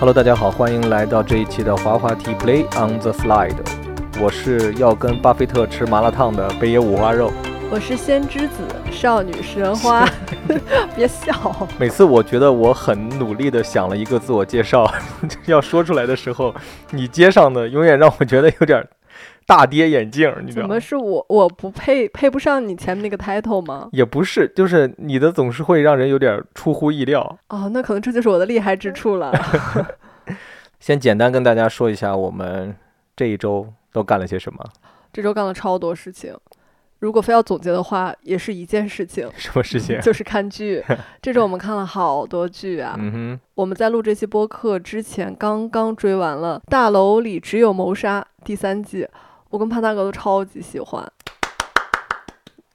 Hello，大家好，欢迎来到这一期的滑滑梯 Play on the Slide。我是要跟巴菲特吃麻辣烫的北野五花肉。我是先知子，少女食人花。别笑。每次我觉得我很努力的想了一个自我介绍，要说出来的时候，你接上的永远让我觉得有点大跌眼镜。你知道怎么是我我不配配不上你前面那个 title 吗？也不是，就是你的总是会让人有点出乎意料。哦，那可能这就是我的厉害之处了。先简单跟大家说一下，我们这一周都干了些什么。这周干了超多事情。如果非要总结的话，也是一件事情。什么事情？就是看剧。这周我们看了好多剧啊。嗯哼。我们在录这期播客之前，刚刚追完了《大楼里只有谋杀》第三季，我跟潘大哥都超级喜欢。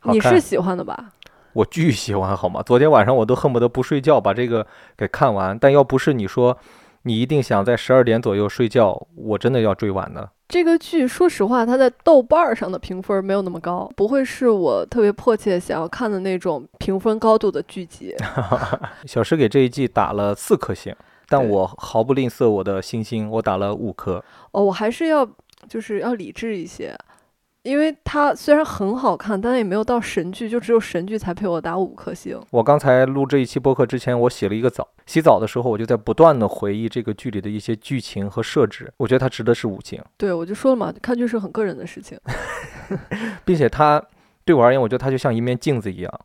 你是喜欢的吧？我巨喜欢，好吗？昨天晚上我都恨不得不睡觉把这个给看完。但要不是你说你一定想在十二点左右睡觉，我真的要追完的。这个剧，说实话，它在豆瓣上的评分没有那么高，不会是我特别迫切想要看的那种评分高度的剧集。小石给这一季打了四颗星，但我毫不吝啬我的星星，我打了五颗。哦，我还是要就是要理智一些。因为它虽然很好看，但也没有到神剧，就只有神剧才配我打五颗星。我刚才录这一期播客之前，我洗了一个澡，洗澡的时候我就在不断的回忆这个剧里的一些剧情和设置，我觉得它值得是五星。对，我就说了嘛，看剧是很个人的事情，并且它对我而言，我觉得它就像一面镜子一样。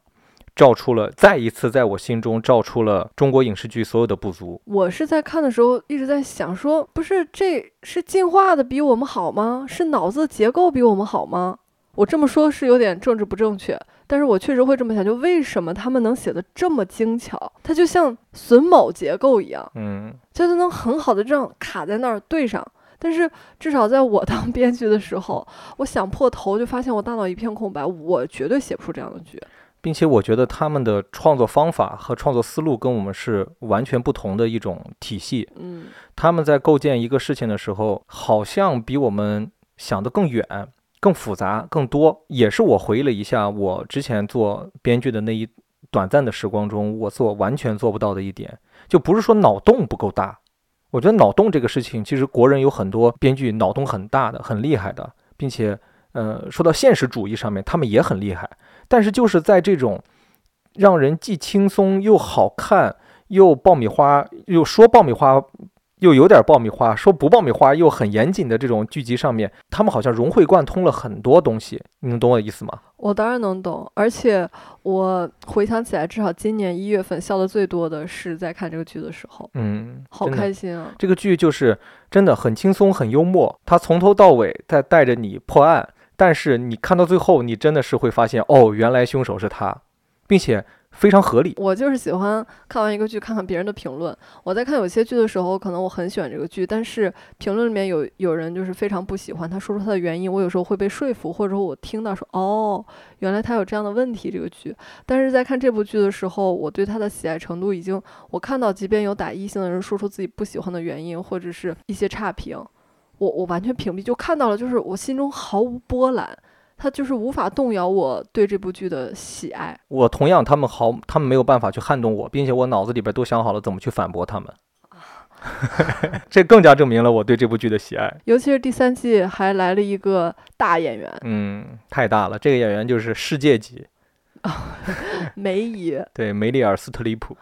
照出了，再一次在我心中照出了中国影视剧所有的不足。我是在看的时候一直在想，说不是这是进化的比我们好吗？是脑子结构比我们好吗？我这么说，是有点政治不正确，但是我确实会这么想。就为什么他们能写的这么精巧？它就像榫卯结构一样，嗯，就是能很好的这样卡在那儿对上。但是至少在我当编剧的时候，我想破头就发现我大脑一片空白，我绝对写不出这样的剧。并且我觉得他们的创作方法和创作思路跟我们是完全不同的一种体系。嗯，他们在构建一个事情的时候，好像比我们想的更远、更复杂、更多。也是我回忆了一下，我之前做编剧的那一短暂的时光中，我做完全做不到的一点，就不是说脑洞不够大。我觉得脑洞这个事情，其实国人有很多编剧脑洞很大的、很厉害的，并且，呃，说到现实主义上面，他们也很厉害。但是就是在这种让人既轻松又好看又爆米花又说爆米花又有点爆米花说不爆米花又很严谨的这种剧集上面，他们好像融会贯通了很多东西。你能懂我的意思吗？我当然能懂，而且我回想起来，至少今年一月份笑的最多的是在看这个剧的时候。嗯，好开心啊！这个剧就是真的很轻松很幽默，它从头到尾在带着你破案。但是你看到最后，你真的是会发现，哦，原来凶手是他，并且非常合理。我就是喜欢看完一个剧，看看别人的评论。我在看有些剧的时候，可能我很喜欢这个剧，但是评论里面有有人就是非常不喜欢，他说出他的原因，我有时候会被说服，或者说我听到说，哦，原来他有这样的问题，这个剧。但是在看这部剧的时候，我对他的喜爱程度已经，我看到即便有打一星的人说出自己不喜欢的原因，或者是一些差评。我我完全屏蔽，就看到了，就是我心中毫无波澜，他就是无法动摇我对这部剧的喜爱。我同样，他们毫他们没有办法去撼动我，并且我脑子里边都想好了怎么去反驳他们。这更加证明了我对这部剧的喜爱。尤其是第三季还来了一个大演员，嗯，太大了，这个演员就是世界级，梅姨，对，梅丽尔·斯特里普。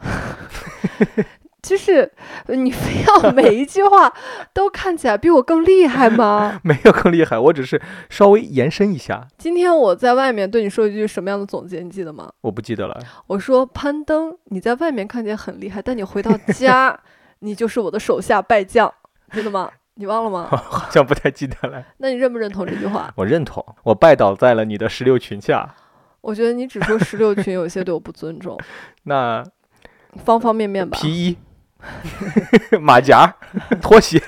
就是你非要 每一句话都看起来比我更厉害吗？没有更厉害，我只是稍微延伸一下。今天我在外面对你说一句什么样的总结，你记得吗？我不记得了。我说攀登，你在外面看起来很厉害，但你回到家，你就是我的手下败将，真的吗？你忘了吗？好像不太记得了。那你认不认同这句话？我认同，我拜倒在了你的石榴裙下。我觉得你只说石榴裙，有些对我不尊重。那方方面面吧。皮衣。马甲、拖鞋，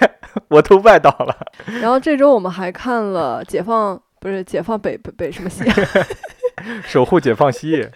我都拜倒了。然后这周我们还看了《解放》，不是《解放北北北什么西》？守护解放西。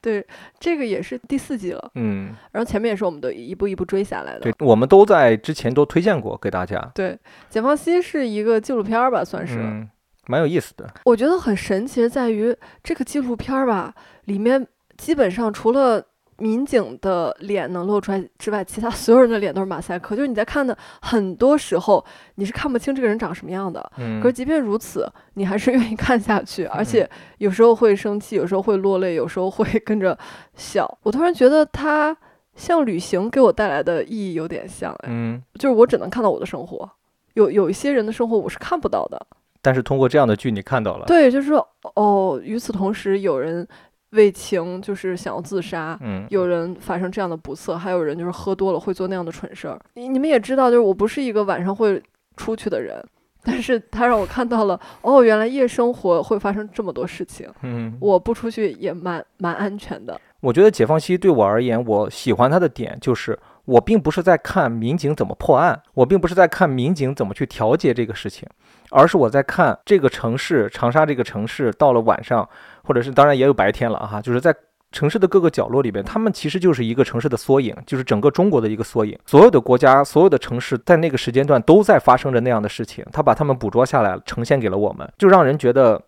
对，这个也是第四季了。嗯。然后前面也是我们都一步一步追下来的。对，我们都在之前都推荐过给大家。对，《解放西》是一个纪录片吧，算是。嗯。蛮有意思的。我觉得很神奇的在于这个纪录片吧，里面基本上除了。民警的脸能露出来之外，其他所有人的脸都是马赛克。就是你在看的很多时候，你是看不清这个人长什么样的。嗯可是即便如此，你还是愿意看下去，而且有时候会生气，有时候会落泪，有时候会跟着笑。我突然觉得它像旅行给我带来的意义有点像，哎，嗯，就是我只能看到我的生活，有有一些人的生活我是看不到的。但是通过这样的剧你看到了，对，就是说哦，与此同时，有人为情就是想要自杀，嗯，有人发生这样的不测，还有人就是喝多了会做那样的蠢事儿。你你们也知道，就是我不是一个晚上会出去的人，但是他让我看到了，哦，原来夜生活会发生这么多事情，嗯，我不出去也蛮蛮安全的。我觉得解放西对我而言，我喜欢他的点就是，我并不是在看民警怎么破案，我并不是在看民警怎么去调解这个事情，而是我在看这个城市长沙这个城市到了晚上，或者是当然也有白天了哈，就是在城市的各个角落里边，他们其实就是一个城市的缩影，就是整个中国的一个缩影。所有的国家、所有的城市在那个时间段都在发生着那样的事情，他把他们捕捉下来，呈现给了我们，就让人觉得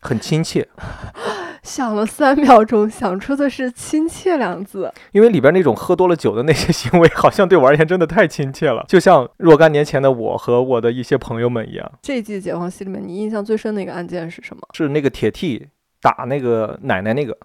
很亲切。想了三秒钟，想出的是“亲切”两字。因为里边那种喝多了酒的那些行为，好像对我而言真的太亲切了，就像若干年前的我和我的一些朋友们一样。这一季《解放西》里面，你印象最深的一个案件是什么？是那个铁 T 打那个奶奶那个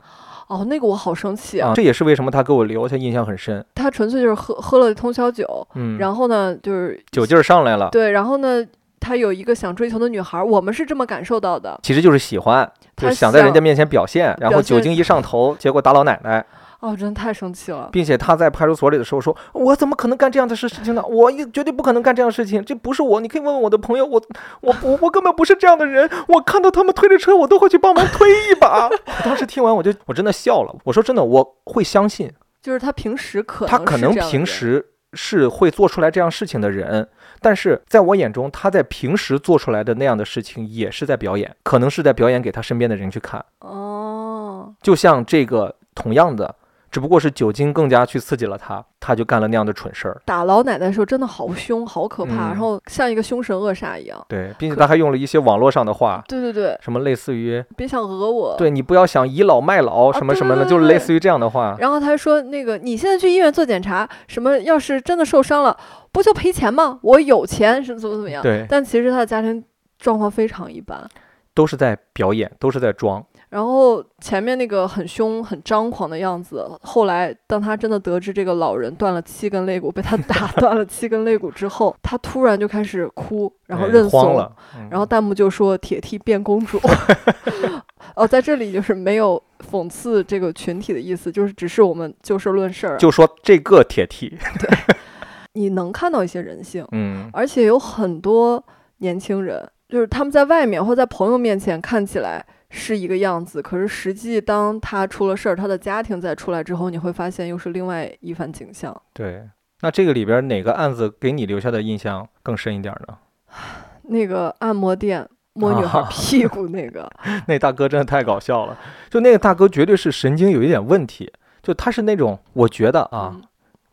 哦，那个我好生气啊！啊，这也是为什么他给我留下印象很深。他纯粹就是喝喝了通宵酒，嗯，然后呢，就是酒劲儿上来了，对，然后呢，他有一个想追求的女孩儿，我们是这么感受到的。其实就是喜欢，就是想在人家面前表现，然后酒精一上头，结果打老奶奶，哦，真的太生气了。并且他在派出所里的时候说：“我怎么可能干这样的事事情呢？我一绝对不可能干这样的事情，这不是我。你可以问问我的朋友，我我我我根本不是这样的人。我看到他们推着车，我都会去帮忙推一把。”我当时听完，我就我真的笑了。我说真的，我会相信就是他平时可他可能平时是会做出来这样事情的人，但是在我眼中，他在平时做出来的那样的事情也是在表演，可能是在表演给他身边的人去看。哦，就像这个同样的，只不过是酒精更加去刺激了他，他就干了那样的蠢事儿。打老奶奶的时候真的好凶，好可怕，嗯然后像一个凶神恶煞一样。对，并且他还用了一些网络上的话，对对对，什么类似于别想讹我。。对你不要想倚老卖老什么什么的，对对对就是类似于这样的话。然后他还说那个你现在去医院做检查，什么要是真的受伤了，不就赔钱吗？我有钱，是怎么怎么样？对，但其实他的家庭状况非常一般。都是在表演，都是在装。然后前面那个很凶、很张狂的样子，后来当他真的得知这个老人断了七根肋骨，被他打 断了七根肋骨之后，他突然就开始哭，然后哎认怂，慌了，嗯然后弹幕就说“铁 T 变公主”。哦，在这里就是没有讽刺这个群体的意思，就是只是我们就事论事。就说这个铁 T，你能看到一些人性，嗯，而且有很多年轻人，就是他们在外面或在朋友面前看起来是一个样子，可是实际当他出了事儿，他的家庭再出来之后，你会发现又是另外一番景象。对。那这个里边哪个案子给你留下的印象更深一点呢？那个按摩店摸女孩啊 屁股那个，那大哥真的太搞笑了，就那个大哥绝对是神经有一点问题，就他是那种，我觉得啊，嗯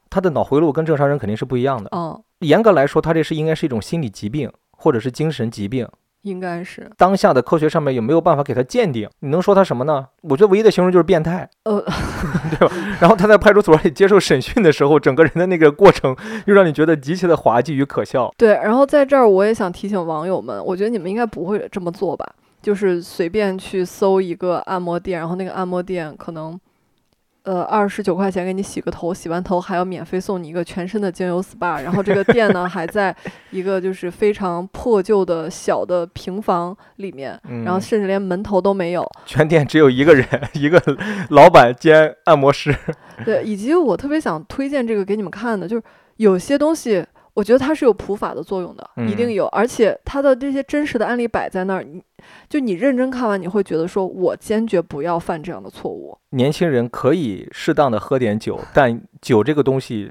他的脑回路跟正常人肯定是不一样的。哦，严格来说，他这是应该是一种心理疾病或者是精神疾病。应该是，当下的科学上面也没有办法给他鉴定？你能说他什么呢？我觉得唯一的形容就是变态。呃，对吧 然后他在派出所里接受审讯的时候，整个人的那个过程又让你觉得极其的滑稽与可笑。对。然后在这儿我也想提醒网友们，我觉得你们应该不会这么做吧？就是随便去搜一个按摩店，然后那个按摩店可能。呃，二十九块钱给你洗个头，洗完头还要免费送你一个全身的精油 SPA，然后这个店呢 还在一个就是非常破旧的小的平房里面，嗯，然后甚至连门头都没有。全店只有一个人，一个老板兼按摩师。对，以及我特别想推荐这个给你们看的，就是有些东西，我觉得它是有普法的作用的，一定嗯有，而且它的这些真实的案例摆在那儿，你就你认真看完，你会觉得说，我坚决不要犯这样的错误。年轻人可以适当的喝点酒，但酒这个东西，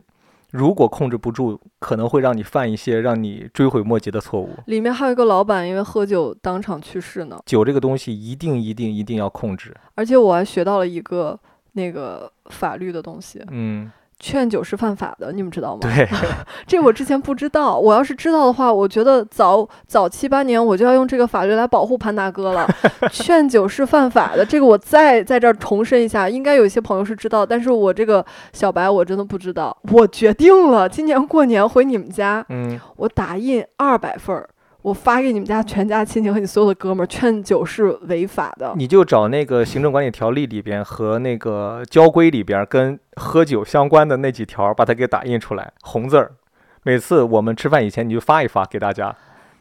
如果控制不住，可能会让你犯一些让你追悔莫及的错误。里面还有一个老板因为喝酒当场去世呢，酒这个东西一定一定一定要控制。而且我还学到了一个那个法律的东西，嗯劝酒是犯法的，你们知道吗？对，这我之前不知道。我要是知道的话，我觉得早早七八年我就要用这个法律来保护潘大哥了。劝酒是犯法的，这个我再在这儿重申一下。应该有一些朋友是知道，但是我这个小白我真的不知道。我决定了，今年过年回你们家，嗯，我打印二百份儿。我发给你们家全家亲戚和你所有的哥们儿，劝酒是违法的。你就找那个行政管理条例里边和那个交规里边跟喝酒相关的那几条，把它给打印出来，红字儿。每次我们吃饭以前，你就发一发给大家。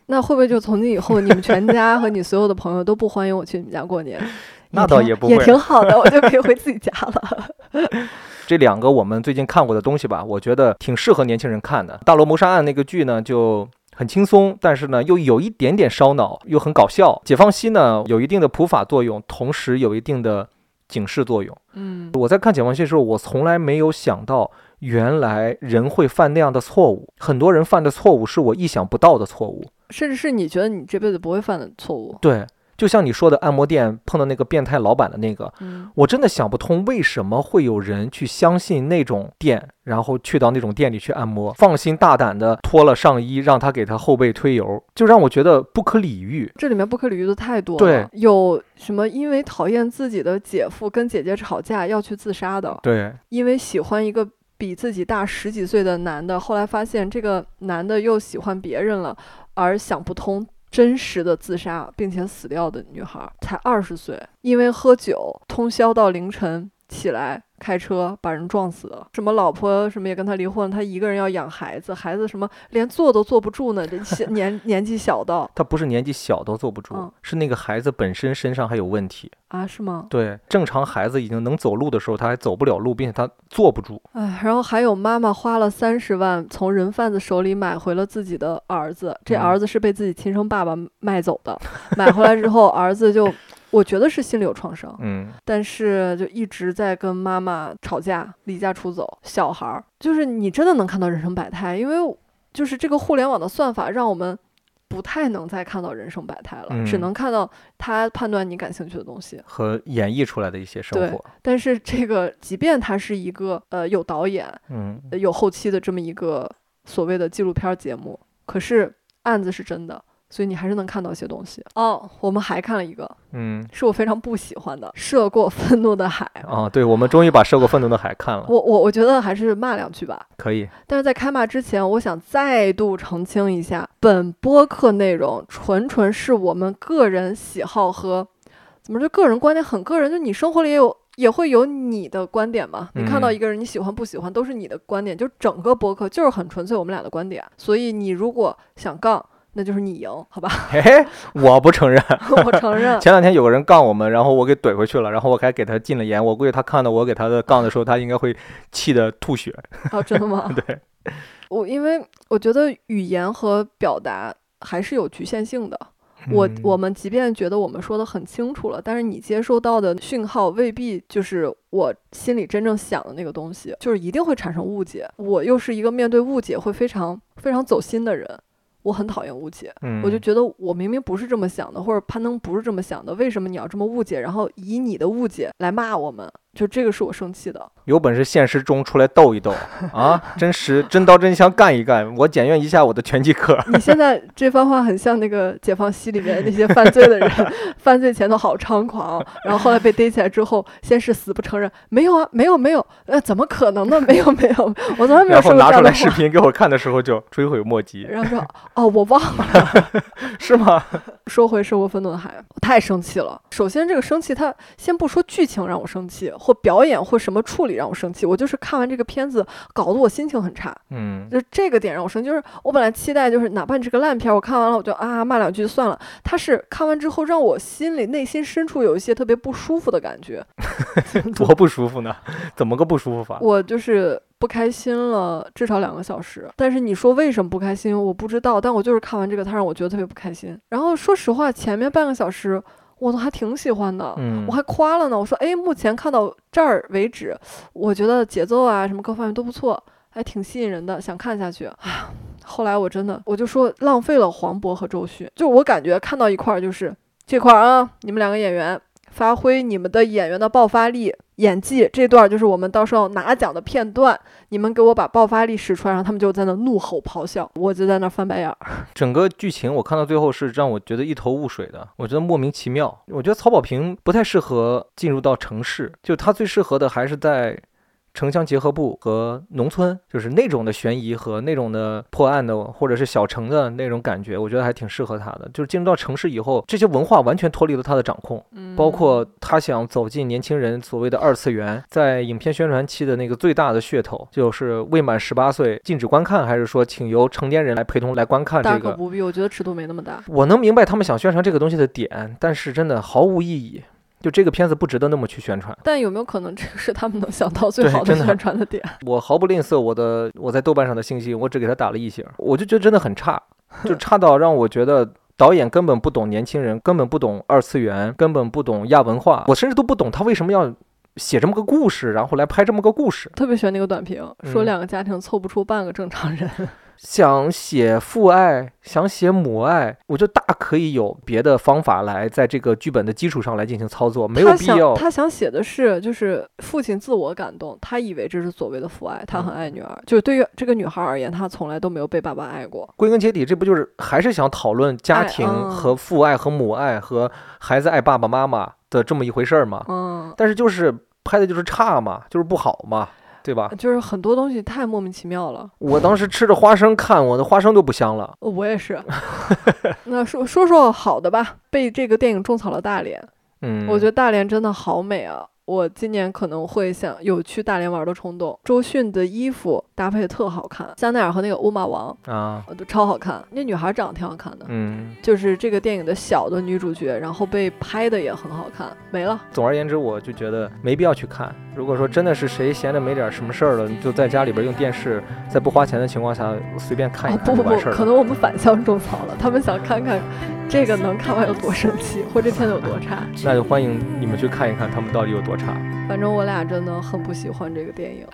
那会不会就从今以后，你们全家和你所有的朋友都不欢迎我去你们家过年？那倒也不会，也挺好的，我就可以回自己家了。这两个我们最近看过的东西吧，我觉得挺适合年轻人看的。《大楼谋杀案》那个剧呢，就。很轻松，但是呢，又有一点点烧脑，又很搞笑。解放西呢，有一定的普法作用，同时有一定的警示作用。嗯，我在看解放西的时候，我从来没有想到，原来人会犯那样的错误。很多人犯的错误是我意想不到的错误，甚至是你觉得你这辈子不会犯的错误。对。就像你说的，按摩店碰到那个变态老板的那个，嗯，我真的想不通为什么会有人去相信那种店，然后去到那种店里去按摩，放心大胆的脱了上衣，让他给他后背推油，就让我觉得不可理喻。这里面不可理喻的太多了。对，有什么因为讨厌自己的姐夫跟姐姐吵架要去自杀的？对，因为喜欢一个比自己大十几岁的男的，后来发现这个男的又喜欢别人了，而想不通。真实的自杀并且死掉的女孩才二十岁，因为喝酒通宵到凌晨起来。开车把人撞死了，什么老婆什么也跟他离婚，他一个人要养孩子，孩子什么连坐都坐不住呢，这年年纪小的，他不是年纪小都坐不住，是那个孩子本身身上还有问题啊？是吗？对，正常孩子已经能走路的时候，他还走不了路，并且他坐不住。哎，然后还有妈妈花了三十万从人贩子手里买回了自己的儿子，这儿子是被自己亲生爸爸卖走的，买回来之后儿子就。我觉得是心里有创伤，嗯，但是就一直在跟妈妈吵架，离家出走。小孩儿就是你真的能看到人生百态，因为就是这个互联网的算法让我们不太能再看到人生百态了，只能看到他判断你感兴趣的东西和演绎出来的一些生活。但是这个即便他是一个呃有导演，嗯，有后期的这么一个所谓的纪录片节目，可是案子是真的。所以你还是能看到一些东西哦。我们还看了一个，嗯，是我非常不喜欢的《涉过愤怒的海》啊。对，我们终于把《涉过愤怒的海》看了。我我我觉得还是骂两句吧。可以。但是在开骂之前，我想再度澄清一下，本播客内容纯纯是我们个人喜好和怎么就个人观点，很个人。就你生活里也有也会有你的观点嘛？你看到一个人，你喜欢不喜欢都是你的观点。就整个播客就是很纯粹我们俩的观点。所以你如果想杠。那就是你赢，好吧？嘿，我不承认，我承认。前两天有个人杠我们，然后我给怼回去了，然后我还给他禁了言。我估计他看到我给他的杠的时候，他应该会气得吐血。哦，真的吗？对，我因为我觉得语言和表达还是有局限性的。我我们即便觉得我们说的很清楚了，但是你接收到的讯号未必就是我心里真正想的那个东西，就是一定会产生误解。我又是一个面对误解会非常非常走心的人。我很讨厌误解，我就觉得我明明不是这么想的，或者攀登不是这么想的，为什么你要这么误解，然后以你的误解来骂我们？就这个是我生气的。有本事现实中出来斗一斗 啊！真实真刀真枪干一干，我检验一下我的拳击课。你现在这番话很像那个解放西里面那些犯罪的人，犯罪前头好猖狂，然后后来被逮起来之后，先是死不承认，没有啊，没有没有，呃，怎么可能呢？没有没有，我从来没有说过然后拿出来视频给我看的时候就追悔莫及。然后说哦，我忘了，是吗？说回《生活愤怒的海》，我太生气了。首先这个生气，他先不说剧情让我生气。或表演或什么处理让我生气，我就是看完这个片子搞得我心情很差。嗯，就这个点让我生气，就是我本来期待就是哪怕你是个烂片，我看完了我就啊骂两句就算了。他是看完之后让我心里内心深处有一些特别不舒服的感觉。多不舒服呢？怎么个不舒服法？我就是不开心了至少两个小时。但是你说为什么不开心，我不知道。但我就是看完这个，他让我觉得特别不开心。然后说实话，前面半个小时。我都还挺喜欢的，我还夸了呢。我说，哎，目前看到这儿为止，我觉得节奏啊什么各方面都不错，还挺吸引人的，想看下去。啊，后来我真的我就说浪费了黄渤和周迅，就我感觉看到一块儿就是这块儿啊，你们两个演员发挥你们的演员的爆发力，演技这段就是我们到时候拿奖的片段，你们给我把爆发力使出来，然后他们就在那怒吼咆哮，我就在那翻白眼儿。整个剧情我看到最后是让我觉得一头雾水的，我觉得莫名其妙。我觉得曹保平不太适合进入到城市，就他最适合的还是在。城乡结合部和农村，就是那种的悬疑和那种的破案的，或者是小城的那种感觉，我觉得还挺适合他的。就是进入到城市以后，这些文化完全脱离了他的掌控，包括他想走进年轻人所谓的二次元，在影片宣传期的那个最大的噱头，就是未满十八岁禁止观看，还是说请由成年人来陪同来观看？这个大可不必，我觉得尺度没那么大。我能明白他们想宣传这个东西的点，但是真的毫无意义。就这个片子不值得那么去宣传，但有没有可能这个是他们能想到最好的宣传的点？我毫不吝啬我的我在豆瓣上的信息，我只给他打了一星，我就觉得真的很差，就差到让我觉得导演根本不懂年轻人，根本不懂二次元，根本不懂亚文化，我甚至都不懂他为什么要写这么个故事，然后来拍这么个故事。特别喜欢那个短评，说两个家庭凑不出半个正常人。想写父爱，想写母爱，我就大可以有别的方法来在这个剧本的基础上来进行操作，没有必要。他想写的是，就是父亲自我感动，他以为这是所谓的父爱，他很爱女儿。就是对于这个女孩而言，她从来都没有被爸爸爱过。归根结底，这不就是还是想讨论家庭和父爱和母爱和孩子爱爸爸妈妈的这么一回事儿吗？嗯。但是就是拍的就是差嘛，就是不好嘛。对吧？就是很多东西太莫名其妙了。我当时吃着花生看，我的花生都不香了。我也是。那说说说好的吧，被这个电影种草了大连。嗯，我觉得大连真的好美啊。我今年可能会想有去大连玩的冲动。周迅的衣服搭配的特好看，香奈儿和那个欧玛王啊，都超好看。那女孩长得挺好看的，嗯，就是这个电影的小的女主角，然后被拍的也很好看。没了。总而言之，我就觉得没必要去看。如果说真的是谁闲着没点什么事儿了，你就在家里边用电视，在不花钱的情况下随便看一看不不不，可能我们反向种草了，他们想看看。这个能看完有多生气，或这片子有多差？那就欢迎你们去看一看，他们到底有多差。反正我俩真的很不喜欢这个电影。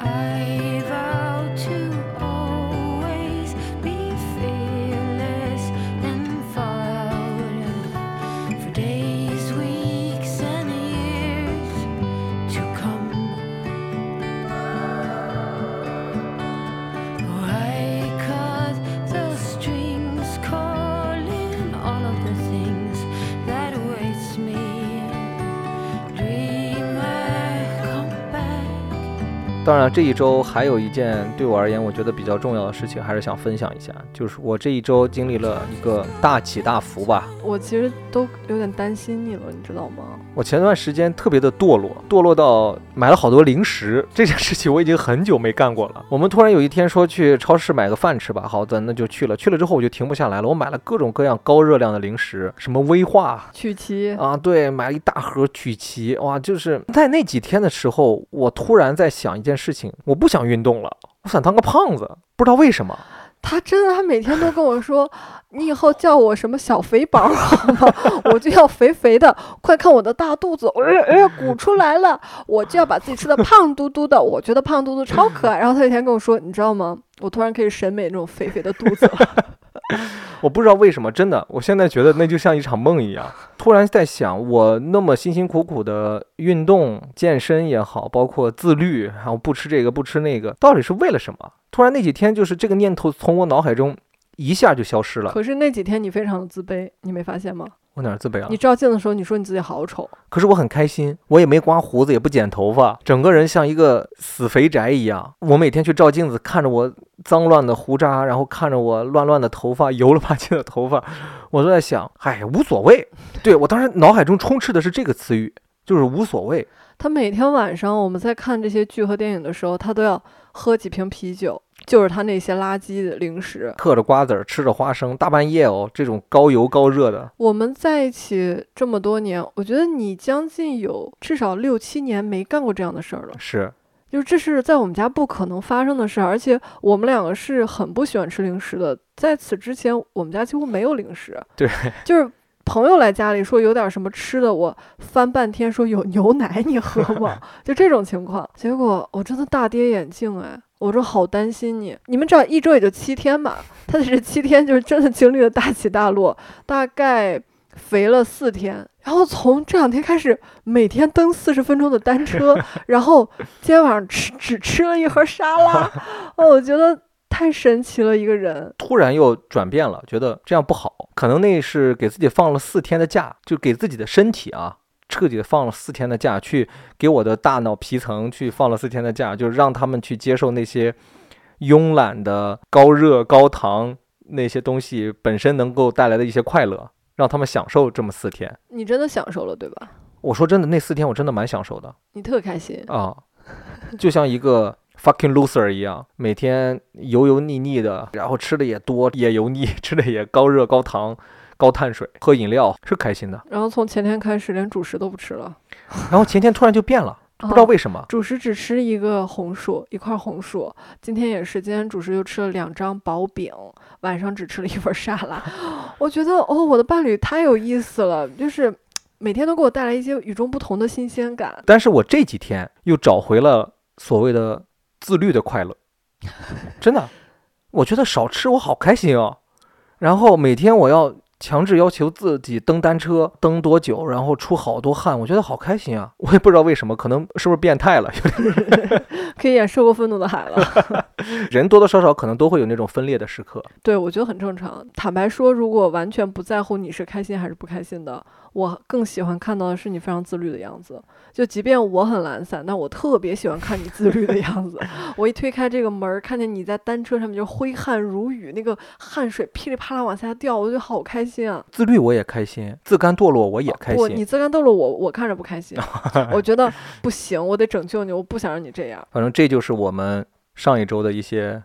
当然，这一周还有一件对我而言我觉得比较重要的事情，还是想分享一下，就是我这一周经历了一个大起大伏吧。我其实都有点担心你了，你知道吗？我前段时间特别的堕落，堕落到买了好多零食。这件事情我已经很久没干过了。我们突然有一天说去超市买个饭吃吧，好的，那就去了。去了之后我就停不下来了，我买了各种各样高热量的零食，什么威化、曲奇啊，对，买了一大盒曲奇。哇，就是在那几天的时候，我突然在想一件。事情我不想运动了，我想当个胖子，不知道为什么。他真的，他每天都跟我说：“你以后叫我什么小肥宝好吗？我就要肥肥的，快看我的大肚子，哎哎鼓出来了，我就要把自己吃的胖嘟嘟的。我觉得胖嘟嘟超可爱。”然后他有一天跟我说：“你知道吗？我突然可以审美那种肥肥的肚子。” 我不知道为什么，真的，我现在觉得那就像一场梦一样。突然在想，我那么辛辛苦苦的运动、健身也好，包括自律，然后不吃这个不吃那个，到底是为了什么？突然那几天，就是这个念头从我脑海中一下就消失了。可是那几天你非常的自卑，你没发现吗？我哪自卑了？你照镜子的时候，你说你自己好丑。可是我很开心，我也没刮胡子，也不剪头发，整个人像一个死肥宅一样。我每天去照镜子，看着我脏乱的胡渣，然后看着我乱乱的头发，油了吧唧的头发，我都在想，哎，无所谓。对我当时脑海中充斥的是这个词语，就是无所谓。他每天晚上我们在看这些剧和电影的时候，他都要喝几瓶啤酒。就是他那些垃圾的零食，嗑着瓜子儿，吃着花生，大半夜哦，这种高油高热的。我们在一起这么多年，我觉得你将近有至少六七年没干过这样的事儿了。是，就是这是在我们家不可能发生的事，而且我们两个是很不喜欢吃零食的。在此之前，我们家几乎没有零食。对，就是朋友来家里说有点什么吃的，我翻半天说有牛奶你喝吗？就这种情况，结果我真的大跌眼镜哎。我说好担心你，你们知道一周也就七天嘛，他的这七天就是真的经历了大起大落。大概肥了四天，然后从这两天开始每天蹬四十分钟的单车，然后今天晚上吃只吃了一盒沙拉，哦，我觉得太神奇了，一个人。突然又转变了，觉得这样不好，可能那是给自己放了四天的假，就给自己的身体啊彻底的放了四天的假，去给我的大脑皮层去放了四天的假，就是让他们去接受那些慵懒的高热高糖那些东西本身能够带来的一些快乐，让他们享受这么四天。你真的享受了，对吧？我说真的，那四天我真的蛮享受的你特开心。啊，就像一个 fucking loser 一样，每天油油腻腻的，然后吃的也多也油腻，吃的也高热高糖高碳水，喝饮料是开心的。然后从前天开始连主食都不吃了，然后前天突然就变了，不知道哦为什么。主食只吃一个红薯，一块红薯。今天也是，今天主食又吃了两张薄饼，晚上只吃了一份沙拉。我觉得哦，我的伴侣太有意思了，就是每天都给我带来一些与众不同的新鲜感。但是我这几天又找回了所谓的自律的快乐，真的，我觉得少吃我好开心哦。然后每天我要强制要求自己蹬单车，蹬多久，然后出好多汗，我觉得好开心啊！我也不知道为什么，可能是不是变态了？可以演受过愤怒的海了。人多多少少可能都会有那种分裂的时刻。对，我觉得很正常。坦白说，如果完全不在乎你是开心还是不开心的，我更喜欢看到的是你非常自律的样子。就即便我很懒散，但我特别喜欢看你自律的样子。我一推开这个门儿，看见你在单车上面就挥汗如雨，那个汗水噼里啪啦往下掉，我就好开心啊！自律我也开心，自甘堕落我也开心不，你。自甘堕落，我我看着不开心。我觉得不行，我得拯救你，我不想让你这样。反正这就是我们上一周的一些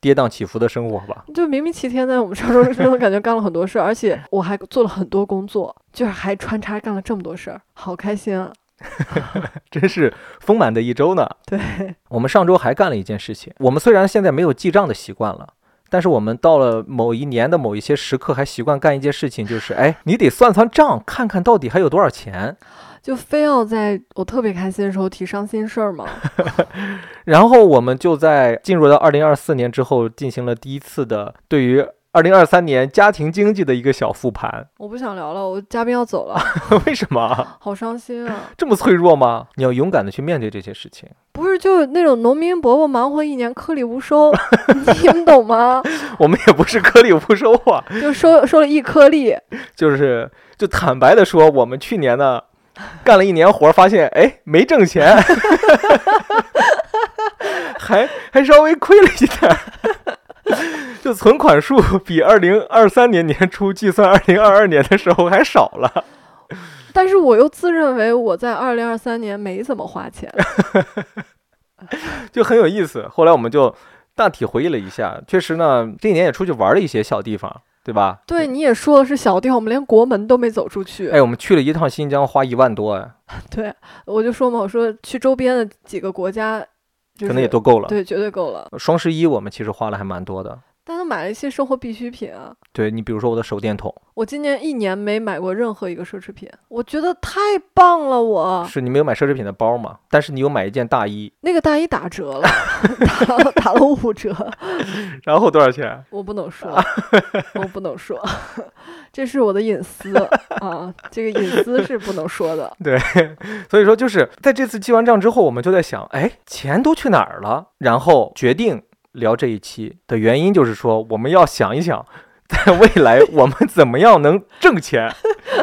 跌宕起伏的生活吧。就明明齐天在我们上周真的感觉干了很多事儿，而且我还做了很多工作，就是还穿插干了这么多事儿，好开心啊！真是丰满的一周呢。对，我们上周还干了一件事情。我们虽然现在没有记账的习惯了，但是我们到了某一年的某一些时刻，还习惯干一件事情，就是哎，你得算算账，看看到底还有多少钱。就非要在我特别开心的时候提伤心事儿嘛。然后我们就在进入到二零二四年之后，进行了第一次的对于二零二三年家庭经济的一个小复盘。我不想聊了，我嘉宾要走了，为什么 好伤心啊！这么脆弱吗？你要勇敢的去面对这些事情。不是，就那种农民伯伯忙活一年颗粒无收，你们懂吗？我们也不是颗粒无收啊，就收收了一颗粒，就是就坦白的说，我们去年呢干了一年活儿，发现哎没挣钱，还还稍微亏了一点儿，就存款数比二零二三年年初计算二零二二年的时候还少了。但是我又自认为我在二零二三年没怎么花钱。就很有意思。后来我们就大体回忆了一下，确实呢，这一年也出去玩了一些小地方，对吧？对，你也说的是小地方，我们连国门都没走出去。哎，我们去了一趟新疆，花一万多，哎，对，我就说嘛，我说去周边的几个国家，就是、可能也都够了。对，绝对够了。双十一我们其实花了还蛮多的。但他买了一些生活必需品啊。对你比如说我的手电筒，我今年一年没买过任何一个奢侈品，我觉得太棒了我。是你没有买奢侈品的包吗？但是你有买一件大衣，那个大衣打折了，打了打了五折，然后多少钱？我不能说，我不能说，这是我的隐私啊，这个隐私是不能说的。对，所以说就是在这次记完账之后，我们就在想，哎，钱都去哪儿了？然后决定聊这一期的原因就是说，我们要想一想，在未来我们怎么样能挣钱。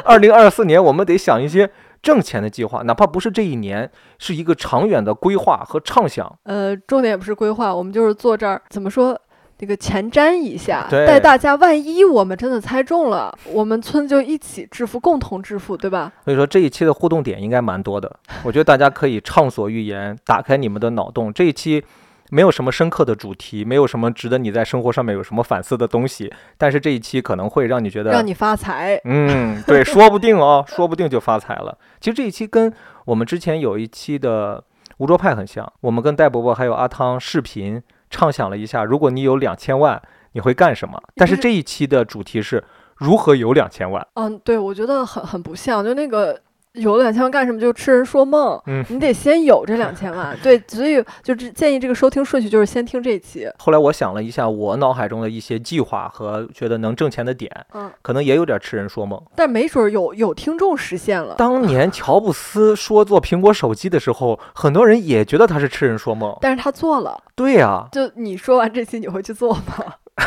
二零二四年我们得想一些挣钱的计划，哪怕不是这一年，是一个长远的规划和畅想。呃，重点也不是规划，我们就是坐这儿，怎么说？这个前瞻一下，带大家，万一我们真的猜中了，我们村就一起致富，共同致富，对吧？所以说这一期的互动点应该蛮多的，我觉得大家可以畅所欲言，打开你们的脑洞。这一期没有什么深刻的主题，没有什么值得你在生活上面有什么反思的东西，但是这一期可能会让你觉得，让你发财。嗯，对，说不定哦，说不定就发财了。其实这一期跟我们之前有一期的吴卓派很像，我们跟戴伯伯还有阿汤视频畅想了一下，如果你有两千万，你会干什么？但是这一期的主题是如何有两千万。嗯，对，我觉得很很不像，就那个有了两千万干什么？就痴人说梦。嗯你得先有这两千万。对，所以就是建议这个收听顺序就是先听这一期。后来我想了一下，我脑海中的一些计划和觉得能挣钱的点，嗯，可能也有点痴人说梦。但没准儿有有听众实现了。当年 乔布斯说做苹果手机的时候，很多人也觉得他是痴人说梦。但是他做了，对呀、就你说完这期，你会去做吗？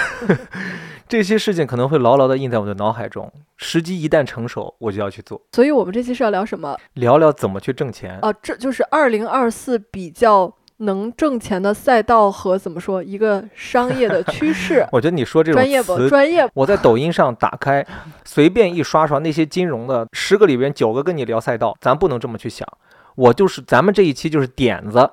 这些事情可能会牢牢地印在我的脑海中，时机一旦成熟，我就要去做。所以我们这期是要聊什么？聊聊怎么去挣钱。啊，这就是二零二四比较能挣钱的赛道和怎么说一个商业的趋势。我觉得你说这种专业不，专业？我在抖音上打开，随便一刷刷那些金融的，十个里边九个跟你聊赛道，咱不能这么去想。我就是咱们这一期就是点子，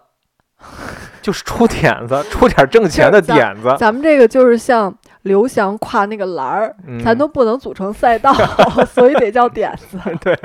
就是出点子，出点挣钱的点子。咱们这个就是像刘翔跨那个栏儿，嗯，咱都不能组成赛道，所以得叫点子。对，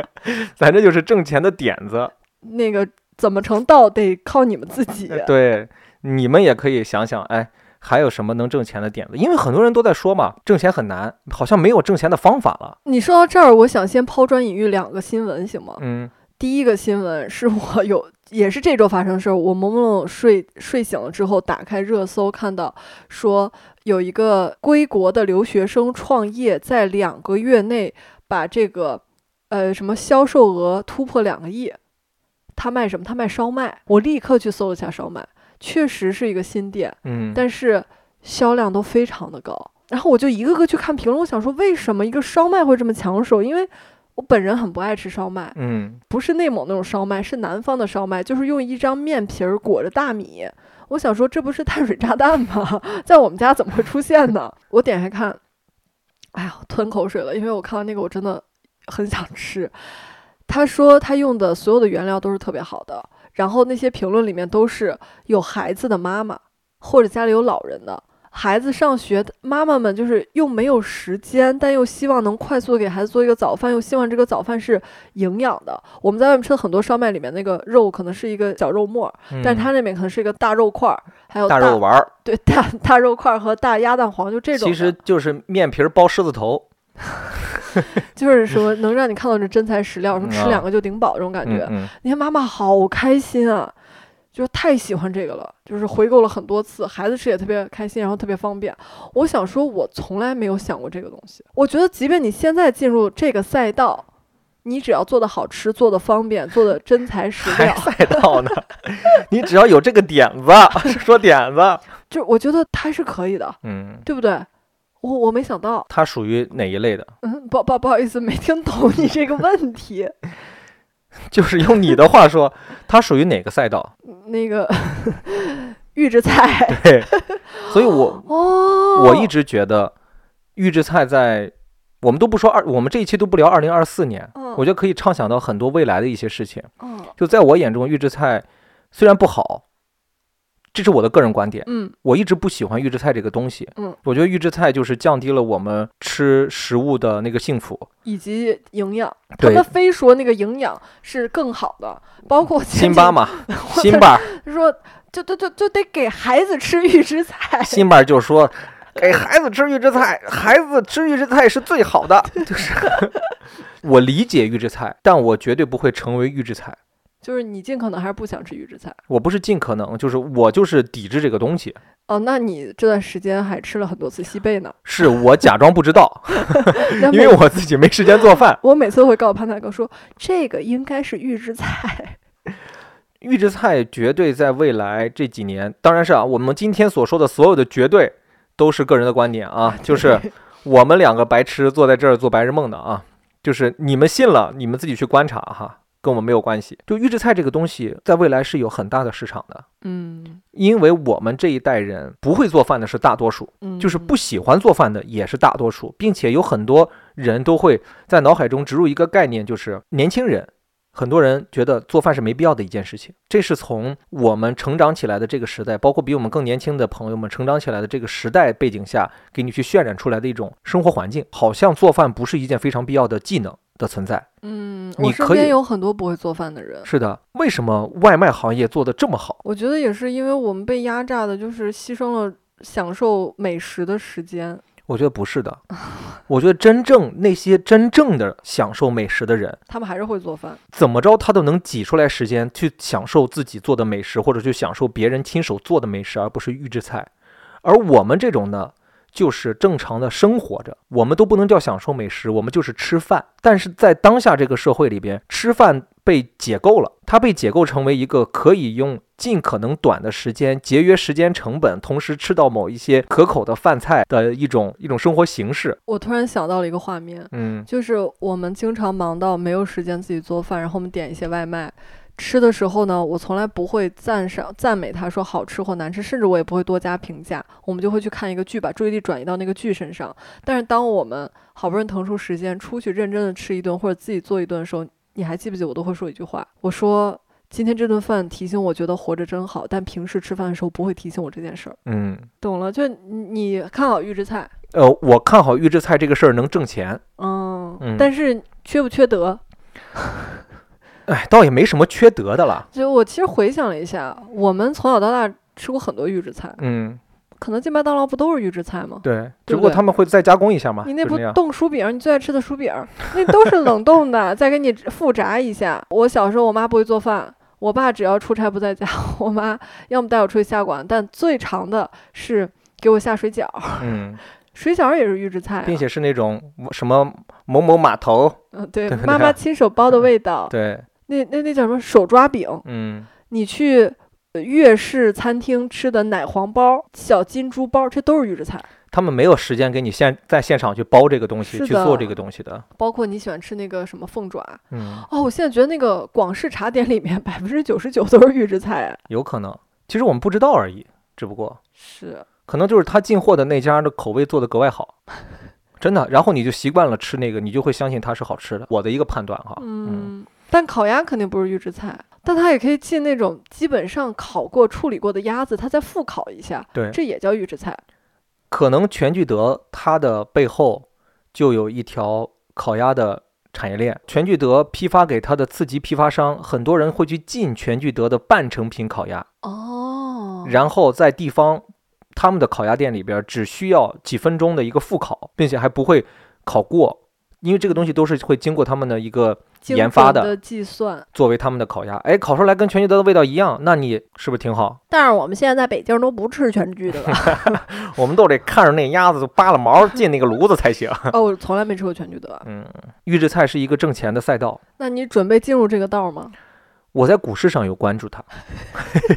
咱这就是挣钱的点子。那个怎么成道得靠你们自己。对，你们也可以想想，哎，还有什么能挣钱的点子？因为很多人都在说嘛，挣钱很难，好像没有挣钱的方法了。你说到这儿，我想先抛砖引玉两个新闻，行吗？嗯第一个新闻是我有，也是这周发生的事儿。我朦胧睡睡醒了之后，打开热搜，看到说有一个归国的留学生创业，在两个月内把这个呃什么销售额突破两个亿。他卖什么？他卖烧麦。我立刻去搜了一下烧麦，确实是一个新店，嗯，但是销量都非常的高。然后我就一个个去看评论，我想说为什么一个烧麦会这么抢手？因为我本人很不爱吃烧麦，嗯不是内蒙那种烧麦，是南方的烧麦，就是用一张面皮儿裹着大米。我想说，这不是碳水炸弹吗？在我们家怎么会出现呢？我点开看，哎呀，吞口水了，因为我看到那个我真的很想吃。他说他用的所有的原料都是特别好的，然后那些评论里面都是有孩子的妈妈或者家里有老人的。孩子上学，妈妈们就是又没有时间，但又希望能快速的给孩子做一个早饭，又希望这个早饭是营养的。我们在外面吃的很多烧麦里面，那个肉可能是一个小肉末，但是它那边可能是一个大肉块儿，还有嗯大肉丸儿，对大大肉块儿和大鸭蛋黄，就这种。其实就是面皮儿包狮子头。就是说能让你看到这真材实料，说嗯啊吃两个就顶饱这种感觉。嗯那些妈妈好开心啊，就是太喜欢这个了，就是回购了很多次，孩子吃也特别开心，然后特别方便。我想说，我从来没有想过这个东西。我觉得，即便你现在进入这个赛道，你只要做的好吃，做的方便，做的真材实还料，赛道呢？你只要有这个点子，说点子，就我觉得它是可以的，嗯，对不对？我我没想到，它属于哪一类的？嗯，不不不好意思，没听懂你这个问题。就是用你的话说，它属于哪个赛道？那个 预制菜对，所以我哦，我一直觉得预制菜在我们都不说二，我们这一期都不聊二零二四年，嗯我觉得可以畅想到很多未来的一些事情。嗯就在我眼中，预制菜虽然不好，这是我的个人观点，嗯我一直不喜欢预制菜这个东西。嗯，我觉得预制菜就是降低了我们吃食物的那个幸福。以及营养，他们，非说那个营养是更好的，包括辛巴嘛，辛巴，他说就就就就得给孩子吃预制菜，辛巴就说。给孩子吃预制菜，孩子吃预制菜是最好的。就是我理解预制菜，但我绝对不会成为预制菜。就是你尽可能还是不想吃预制菜。我不是尽可能，就是我就是抵制这个东西，哦，那你这段时间还吃了很多次西贝呢？是我假装不知道，因为我自己没时间做饭。我每次都会告诉潘大哥说，这个应该是预制菜。预制菜绝对在未来这几年，当然是啊，我们今天所说的所有的绝对都是个人的观点啊，就是我们两个白痴坐在这儿做白日梦的啊，就是你们信了，你们自己去观察哈，跟我们没有关系。就预制菜这个东西，在未来是有很大的市场的，嗯因为我们这一代人不会做饭的是大多数，嗯，就是不喜欢做饭的也是大多数，并且有很多人都会在脑海中植入一个概念，就是年轻人。很多人觉得做饭是没必要的一件事情，这是从我们成长起来的这个时代，包括比我们更年轻的朋友们成长起来的这个时代背景下，给你去渲染出来的一种生活环境，好像做饭不是一件非常必要的技能的存在。嗯，你我身边有很多不会做饭的人。是的，为什么外卖行业做得这么好？我觉得也是因为我们被压榨的，就是牺牲了享受美食的时间。我觉得不是的，我觉得真正那些真正的享受美食的人，他们还是会做饭。怎么着他都能挤出来时间去享受自己做的美食，或者去享受别人亲手做的美食，而不是预制菜。而我们这种呢，就是正常的生活着，我们都不能叫享受美食，我们就是吃饭。但是在当下这个社会里边，吃饭被解构了，它被解构成为一个可以用尽可能短的时间节约时间成本，同时吃到某一些可口的饭菜的一种一种生活形式。我突然想到了一个画面，嗯就是我们经常忙到没有时间自己做饭，然后我们点一些外卖。吃的时候呢，我从来不会赞赏赞美他说好吃或难吃，甚至我也不会多加评价。我们就会去看一个剧，把注意力转移到那个剧身上。但是当我们好不容易腾出时间出去认真的吃一顿或者自己做一顿的时候，你还记不记得我都会说一句话？我说今天这顿饭提醒我觉得活着真好，但平时吃饭的时候不会提醒我这件事儿。嗯，懂了，就你你看好预制菜，呃，我看好预制菜这个事儿能挣钱，嗯，嗯但是缺不缺德？哎，倒也没什么缺德的了。就我其实回想了一下，我们从小到大吃过很多预制菜，嗯，肯德基、麦当劳不都是预制菜吗？对，对只不过他们会再加工一下嘛，你那不。冻薯饼，你最爱吃的薯饼，那都是冷冻的，再给你复炸一下。我小时候我妈不会做饭，我爸只要出差不在家，我妈要么带我出去下馆，但最长的是给我下水饺，嗯，水饺也是预制菜、啊，并且是那种什么某某码头，嗯，对，对对妈妈亲手包的味道。对，那那那叫什么手抓饼？嗯，你去呃粤式餐厅吃的奶黄包、小金猪包，这都是预制菜。他们没有时间给你现在现场去包这个东西，去做这个东西的。包括你喜欢吃那个什么凤爪嗯，哦，我现在觉得那个广式茶点里面 百分之九十九都是预制菜，哎有可能，其实我们不知道而已，只不过是可能就是他进货的那家的口味做的格外好，真的。然后你就习惯了吃那个，你就会相信它是好吃的。我的一个判断哈，嗯，但烤鸭肯定不是预制菜，但它也可以进那种基本上烤过、处理过的鸭子，它再复烤一下，对，这也叫预制菜。可能全聚德它的背后就有一条烤鸭的产业链。全聚德批发给它的次级批发商，很多人会去进全聚德的半成品烤鸭，哦，然后在地方他们的烤鸭店里边只需要几分钟的一个复烤，并且还不会烤过。因为这个东西都是会经过他们的一个研发的的计算。作为他们的烤鸭，哎，烤出来跟全聚德的味道一样，那你是不是挺好？但是我们现在在北京都不吃全聚德了。我们都得看着那鸭子扒了毛进那个炉子才行。哦，我从来没吃过全聚德。嗯，预制菜是一个挣钱的赛道，那你准备进入这个道吗？我在股市上有关注它，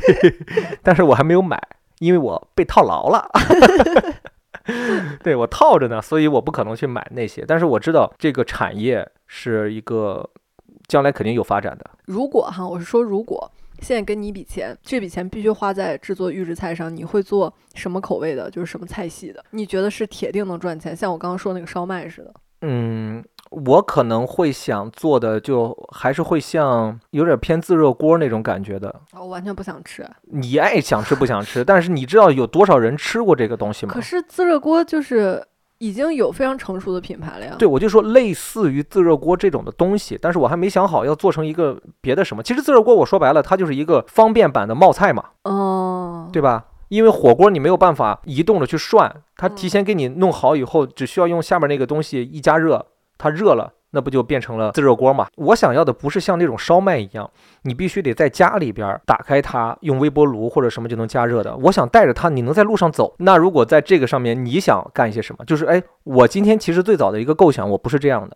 但是我还没有买，因为我被套牢了。对我套着呢，所以我不可能去买那些。但是我知道这个产业是一个将来肯定有发展的。如果哈，我是说如果现在给你一笔钱，这笔钱必须花在制作预制菜上，你会做什么口味的？就是什么菜系的？你觉得是铁定能赚钱？像我刚刚说那个烧麦似的。嗯，我可能会想做的就还是会像有点偏自热锅那种感觉的。哦我完全不想吃。你爱想吃不想吃，但是你知道有多少人吃过这个东西吗可？是自热锅就是已经有非常成熟的品牌了呀。对，我就说类似于自热锅这种的东西，但是我还没想好要做成一个别的什么。其实自热锅我说白了，它就是一个方便版的冒菜嘛，哦，对吧？因为火锅你没有办法移动的去涮，它提嗯前给你弄好以后，只需要用下面那个东西一加热，它热了。那不就变成了自热锅嘛？我想要的不是像那种烧麦一样，你必须得在家里边儿打开它，用微波炉或者什么就能加热的。我想带着它，你能在路上走。那如果在这个上面你想干一些什么？就是哎，我今天其实最早的一个构想，我不是这样的，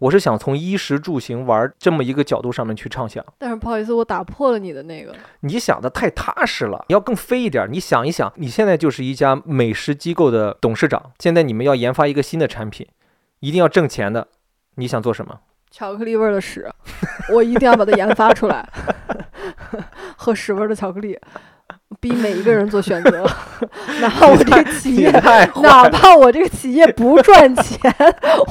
我是想从衣食住行玩儿这么一个角度上面去畅想。但是不好意思，我打破了你的那个。你想的太踏实了，你要更飞一点儿。你想一想，你现在就是一家美食机构的董事长，现在你们要研发一个新的产品，一定要挣钱的，你想做什么？巧克力味儿的屎，我一定要把它研发出来。喝屎味儿的巧克力，逼每一个人做选择。哪怕我这个企业，哪，怕我这个企业不赚钱，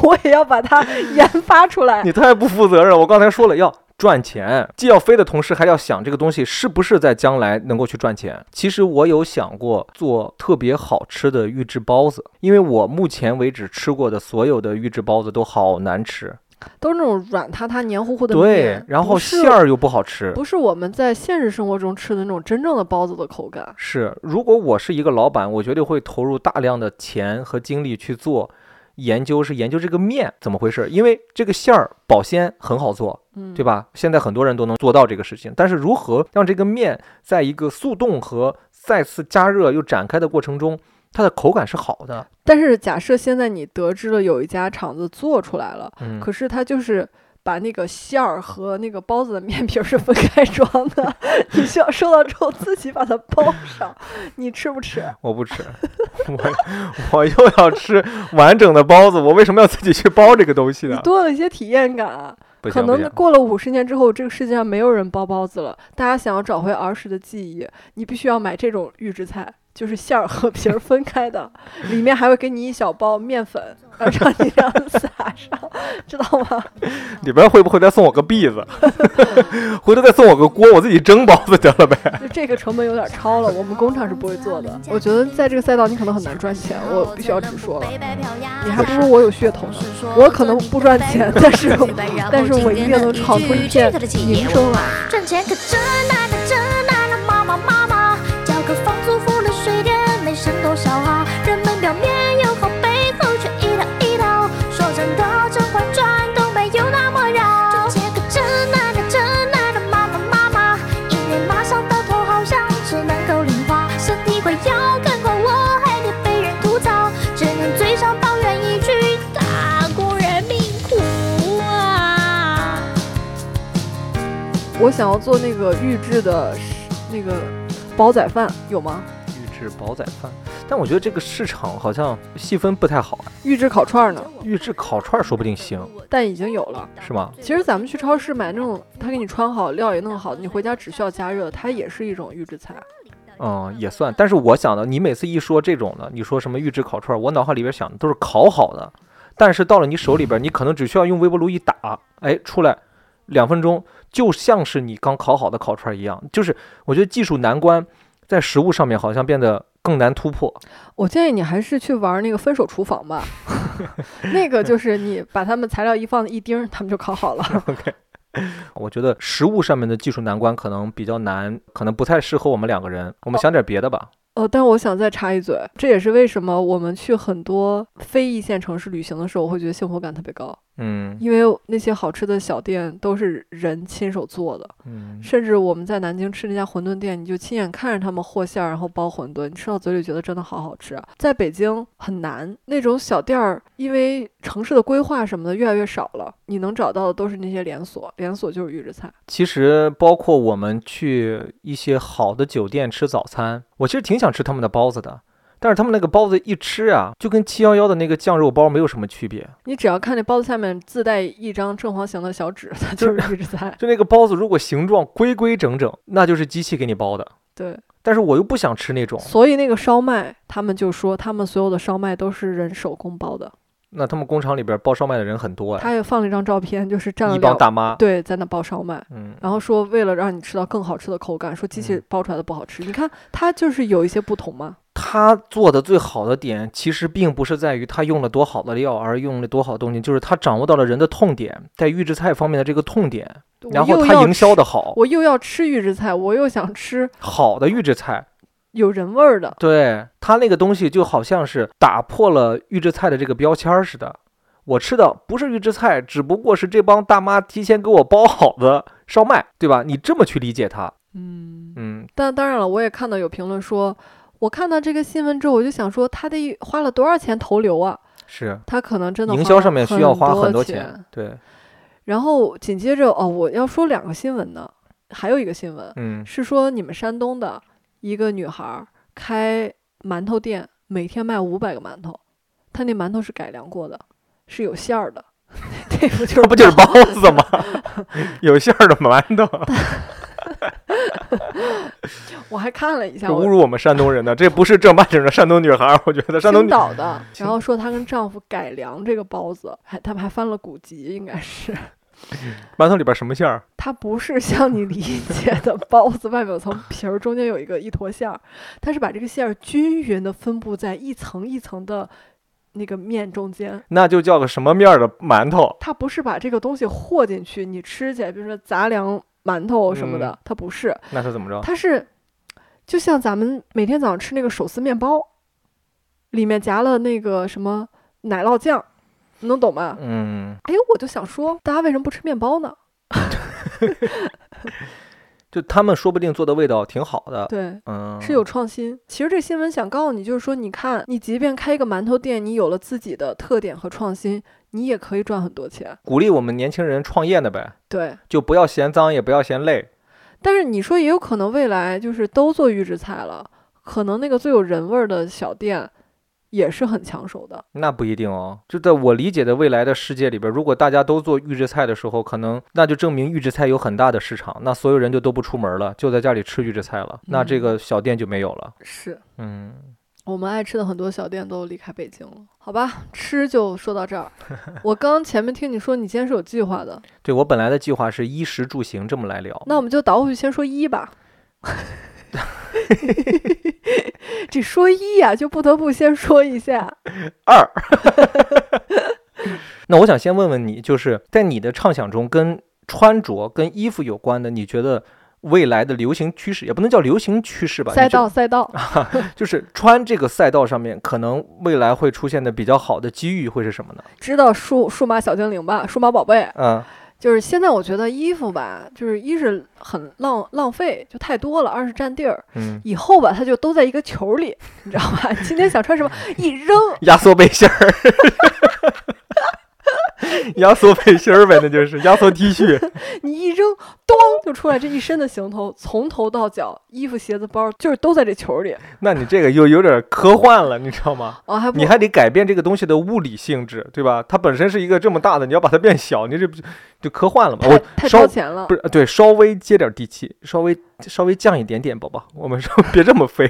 我也要把它研发出来。你太不负责任了。我刚才说了要赚钱，既要飞的同时还要想这个东西是不是在将来能够去赚钱。其实我有想过做特别好吃的预制包子，因为我目前为止吃过的所有的预制包子都好难吃。都是那种软塌塌、黏糊糊的对面，，然后馅儿又不好吃。不是我们在现实生活中吃的那种真正的包子的口感。是，如果我是一个老板，我绝对会投入大量的钱和精力去做研究，是研究这个面怎么回事，因为这个馅儿保鲜很好做，嗯，对吧？现在很多人都能做到这个事情，但是如何让这个面在一个速冻和再次加热又展开的过程中，它的口感是好的？但是假设现在你得知了有一家厂子做出来了，嗯，可是它就是把那个馅儿和那个包子的面皮儿是分开装的，你需要收到之后自己把它包上，你吃不吃？我不吃，我我又要吃完整的包子，我为什么要自己去包这个东西呢？多了一些体验感啊。可能过了五十年之后，这个世界上没有人包包子了，大家想要找回儿时的记忆，你必须要买这种预制菜，就是馅儿和皮儿分开的，里面还会给你一小包面粉，然后让你这样撒上，知道吗？里边会不会再送我个篦子？回头再送我个锅，我自己蒸包子得了呗。就这个成本有点超了，我们工厂是不会做的。我觉得在这个赛道你可能很难赚钱，我必须要直说了。你还不如我有噱头呢，我可能不赚钱，但是但是我一定能闯出一片名声来。赚钱可真难，真难没剩多少啊。人们表面友好，背后却一刀一刀。说真的，《甄嬛传》都没有那么绕。赚钱可真难的，真难了，妈妈妈妈，一年马上到头，好像只能够零花，身体快要干垮，我还得被人吐槽，只能嘴上抱怨一句：打工人命苦啊。我想要做那个预制的那个煲仔饭，有吗？预制煲仔饭，但我觉得这个市场好像细分不太好啊。预制烤串呢？预制烤串儿说不定行，但已经有了。是吗？其实咱们去超市买那种，他给你穿好，料也弄好，你回家只需要加热，它也是一种预制菜。嗯，也算。但是我想的，你每次一说这种的，你说什么预制烤串儿，我脑海里边想的都是烤好的，但是到了你手里边，你可能只需要用微波炉一打，哎，出来两分钟，就像是你刚烤好的烤串儿一样。就是我觉得技术难关在食物上面好像变得更难突破。我建议你还是去玩那个分手厨房吧，那个就是你把他们材料一放一叮儿，它们就烤好了。我觉得食物上面的技术难关可能比较难，可能不太适合我们两个人。我们想点别的吧。哦，但我想再插一嘴，这也是为什么我们去很多非一线城市旅行的时候，我会觉得幸福感特别高，嗯因为那些好吃的小店都是人亲手做的，嗯，甚至我们在南京吃那家馄饨店，你就亲眼看着他们和馅儿，然后包馄饨，你吃到嘴里觉得真的好好吃啊。在北京很难，那种小店儿，因为城市的规划什么的越来越少了，你能找到的都是那些连锁，连锁就是预制菜。其实包括我们去一些好的酒店吃早餐，我其实挺想吃他们的包子的，但是他们那个包子一吃啊，就跟七幺幺的那个酱肉包没有什么区别。你只要看那包子下面自带一张正方形的小纸，它就是预制菜。就那个包子如果形状规规整整，那就是机器给你包的。对，但是我又不想吃那种，所以那个烧麦，他们就说他们所有的烧麦都是人手工包的。那他们工厂里边包烧麦的人很多哎，他也放了一张照片，就是站了一帮大妈。对在那包烧麦。嗯，然后说为了让你吃到更好吃的口感，说机器嗯包出来的不好吃。你看它就是有一些不同嘛。他做的最好的点，其实并不是在于他用了多好的料，而用了多好的东西，就是他掌握到了人的痛点，在预制菜方面的这个痛点，然后他营销的好，我又要吃预制菜，我又想吃好的预制菜。有人味儿的。对他那个东西就好像是打破了预制菜的这个标签儿似的。我吃的不是预制菜，只不过是这帮大妈提前给我包好的烧麦，对吧？你这么去理解它，嗯，嗯，但当然了，我也看到有评论说，我看到这个新闻之后，我就想说，他得花了多少钱投流啊？是他可能真的营花销上面需要花很很多钱。对，然后紧接着哦，我要说两个新闻呢，还有一个新闻嗯，是说你们山东的一个女孩儿开馒头店，每天卖五百个馒头，她那馒头是改良过的，是有馅儿的，这不就是这不就是包子吗？有馅儿的馒头，我还看了一下，侮辱我们山东人的，这不是正八经的山东女孩儿，我觉得山东岛的，然后说她跟丈夫改良这个包子，还他们还翻了古籍，应该是。馒头里边什么馅儿？它不是像你理解的包子外面有层皮儿，中间有一个一坨馅儿，它是把这个馅儿均匀的分布在一层一层的那个面中间。那就叫个什么面儿的馒头？它不是把这个东西和进去，你吃起来，比如说杂粮馒头什么的，它不是，那是怎么着？它是就像咱们每天早上吃那个手撕面包，里面夹了那个什么奶酪酱，你能懂吗？嗯，哎，我就想说，大家为什么不吃面包呢？就他们说不定做的味道挺好的。对，嗯，是有创新。其实这新闻想告诉你，就是说，你看，你即便开一个馒头店，你有了自己的特点和创新，你也可以赚很多钱。鼓励我们年轻人创业的呗，对，就不要嫌脏，也不要嫌累。但是你说也有可能未来就是都做预制菜了，可能那个最有人味儿的小店也是很抢手的。那不一定哦。就在我理解的未来的世界里边，如果大家都做预制菜的时候，可能那就证明预制菜有很大的市场，那所有人就都不出门了，就在家里吃预制菜了，那这嗯个小店就没有了。是嗯，我们爱吃的很多小店都离开北京了。好吧，吃就说到这儿。我刚前面听你说你今天是有计划的，对我本来的计划是衣食住行这么来聊，那我们就倒回去先说衣吧。这说一呀、就不得不先说一下。二。那我想先问问你，就是在你的畅想中，跟穿着、跟衣服有关的，你觉得未来的流行趋势，也不能叫流行趋势吧？赛道赛道，就是穿这个赛道上面，可能未来会出现的比较好的机遇会是什么呢？知道数数码小精灵吧？数码宝贝，嗯，就是现在我觉得衣服吧，就是一是很浪浪费，就太多了；二是占地儿。嗯，以后吧，它就都在一个球里，你知道吧？今天想穿什么，一扔，压缩背心儿，压缩背心儿呗，那就是压缩 T 恤。你一扔，咚就出来这一身的行头，从头到脚，衣服、鞋子、包，就是都在这球里。那你这个又有点科幻了，你知道吗？哦，还你还得改变这个东西的物理性质，对吧？它本身是一个这么大的，你要把它变小，你这不就就科幻了吗？太我太稍超前了不。是对，稍微接点地气，稍微稍微降一点点，宝宝，我们说别这么飞。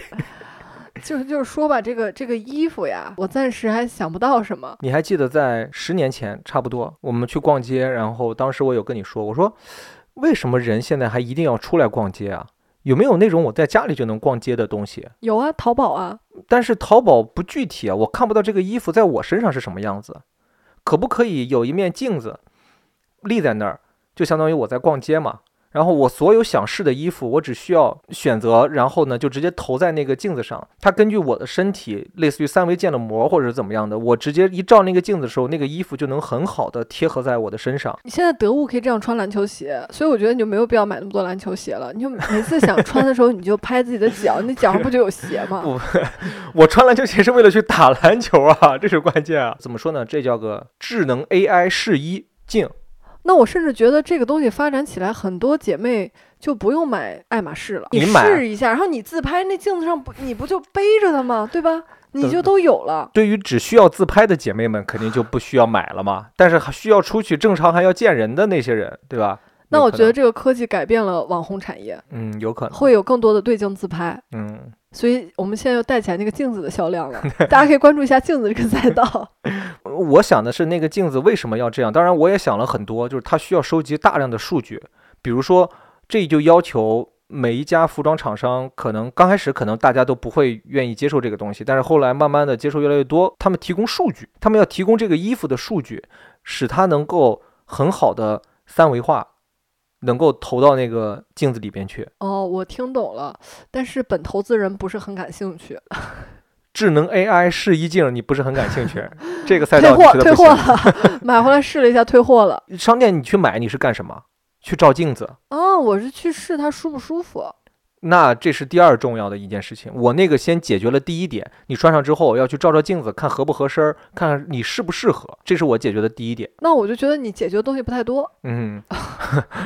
就是就是说吧，这个这个衣服呀，我暂时还想不到什么。你还记得在十年前差不多，我们去逛街，然后当时我有跟你说，我说为什么人现在还一定要出来逛街啊？有没有那种我在家里就能逛街的东西？有啊，淘宝啊，但是淘宝不具体啊，我看不到这个衣服在我身上是什么样子。可不可以有一面镜子立在那儿，就相当于我在逛街嘛？然后我所有想试的衣服，我只需要选择，然后呢就直接投在那个镜子上。它根据我的身体，类似于三维建的模或者是怎么样的，我直接一照那个镜子的时候，那个衣服就能很好的贴合在我的身上。你现在得物可以这样穿篮球鞋，所以我觉得你就没有必要买那么多篮球鞋了。你就每次想穿的时候，你就拍自己的脚，你脚上不就有鞋吗？不我穿篮球鞋是为了去打篮球啊，这是关键啊！怎么说呢？这叫个智能 AI 试衣镜。那我甚至觉得这个东西发展起来，很多姐妹就不用买爱马仕了，你试一下，然后你自拍，那镜子上不你不就背着的吗？对吧？你就都有了。对于只需要自拍的姐妹们，肯定就不需要买了嘛。但是还需要出去正常还要见人的那些人，对吧？那我觉得这个科技改变了网红产业，嗯，有可能，会有更多的对镜自拍，嗯，所以我们现在又带起来那个镜子的销量了。大家可以关注一下镜子这个赛道。我想的是那个镜子为什么要这样？当然，我也想了很多，就是它需要收集大量的数据，比如说，这就要求每一家服装厂商，可能刚开始可能大家都不会愿意接受这个东西，但是后来慢慢的接受越来越多，他们提供数据，他们要提供这个衣服的数据，使它能够很好的三维化，能够投到那个镜子里边去。哦，我听懂了，但是本投资人不是很感兴趣，智能 AI 试衣镜你不是很感兴趣，这个赛退道你货退货。了，买回来试了一下，退货了。商店你去买你是干什么？去照镜子。哦，我是去试它舒不舒服。那这是第二重要的一件事情。我那个先解决了第一点，你穿上之后要去照照镜子，看合不合身儿，看看你适不适合，这是我解决的第一点。那我就觉得你解决的东西不太多。嗯，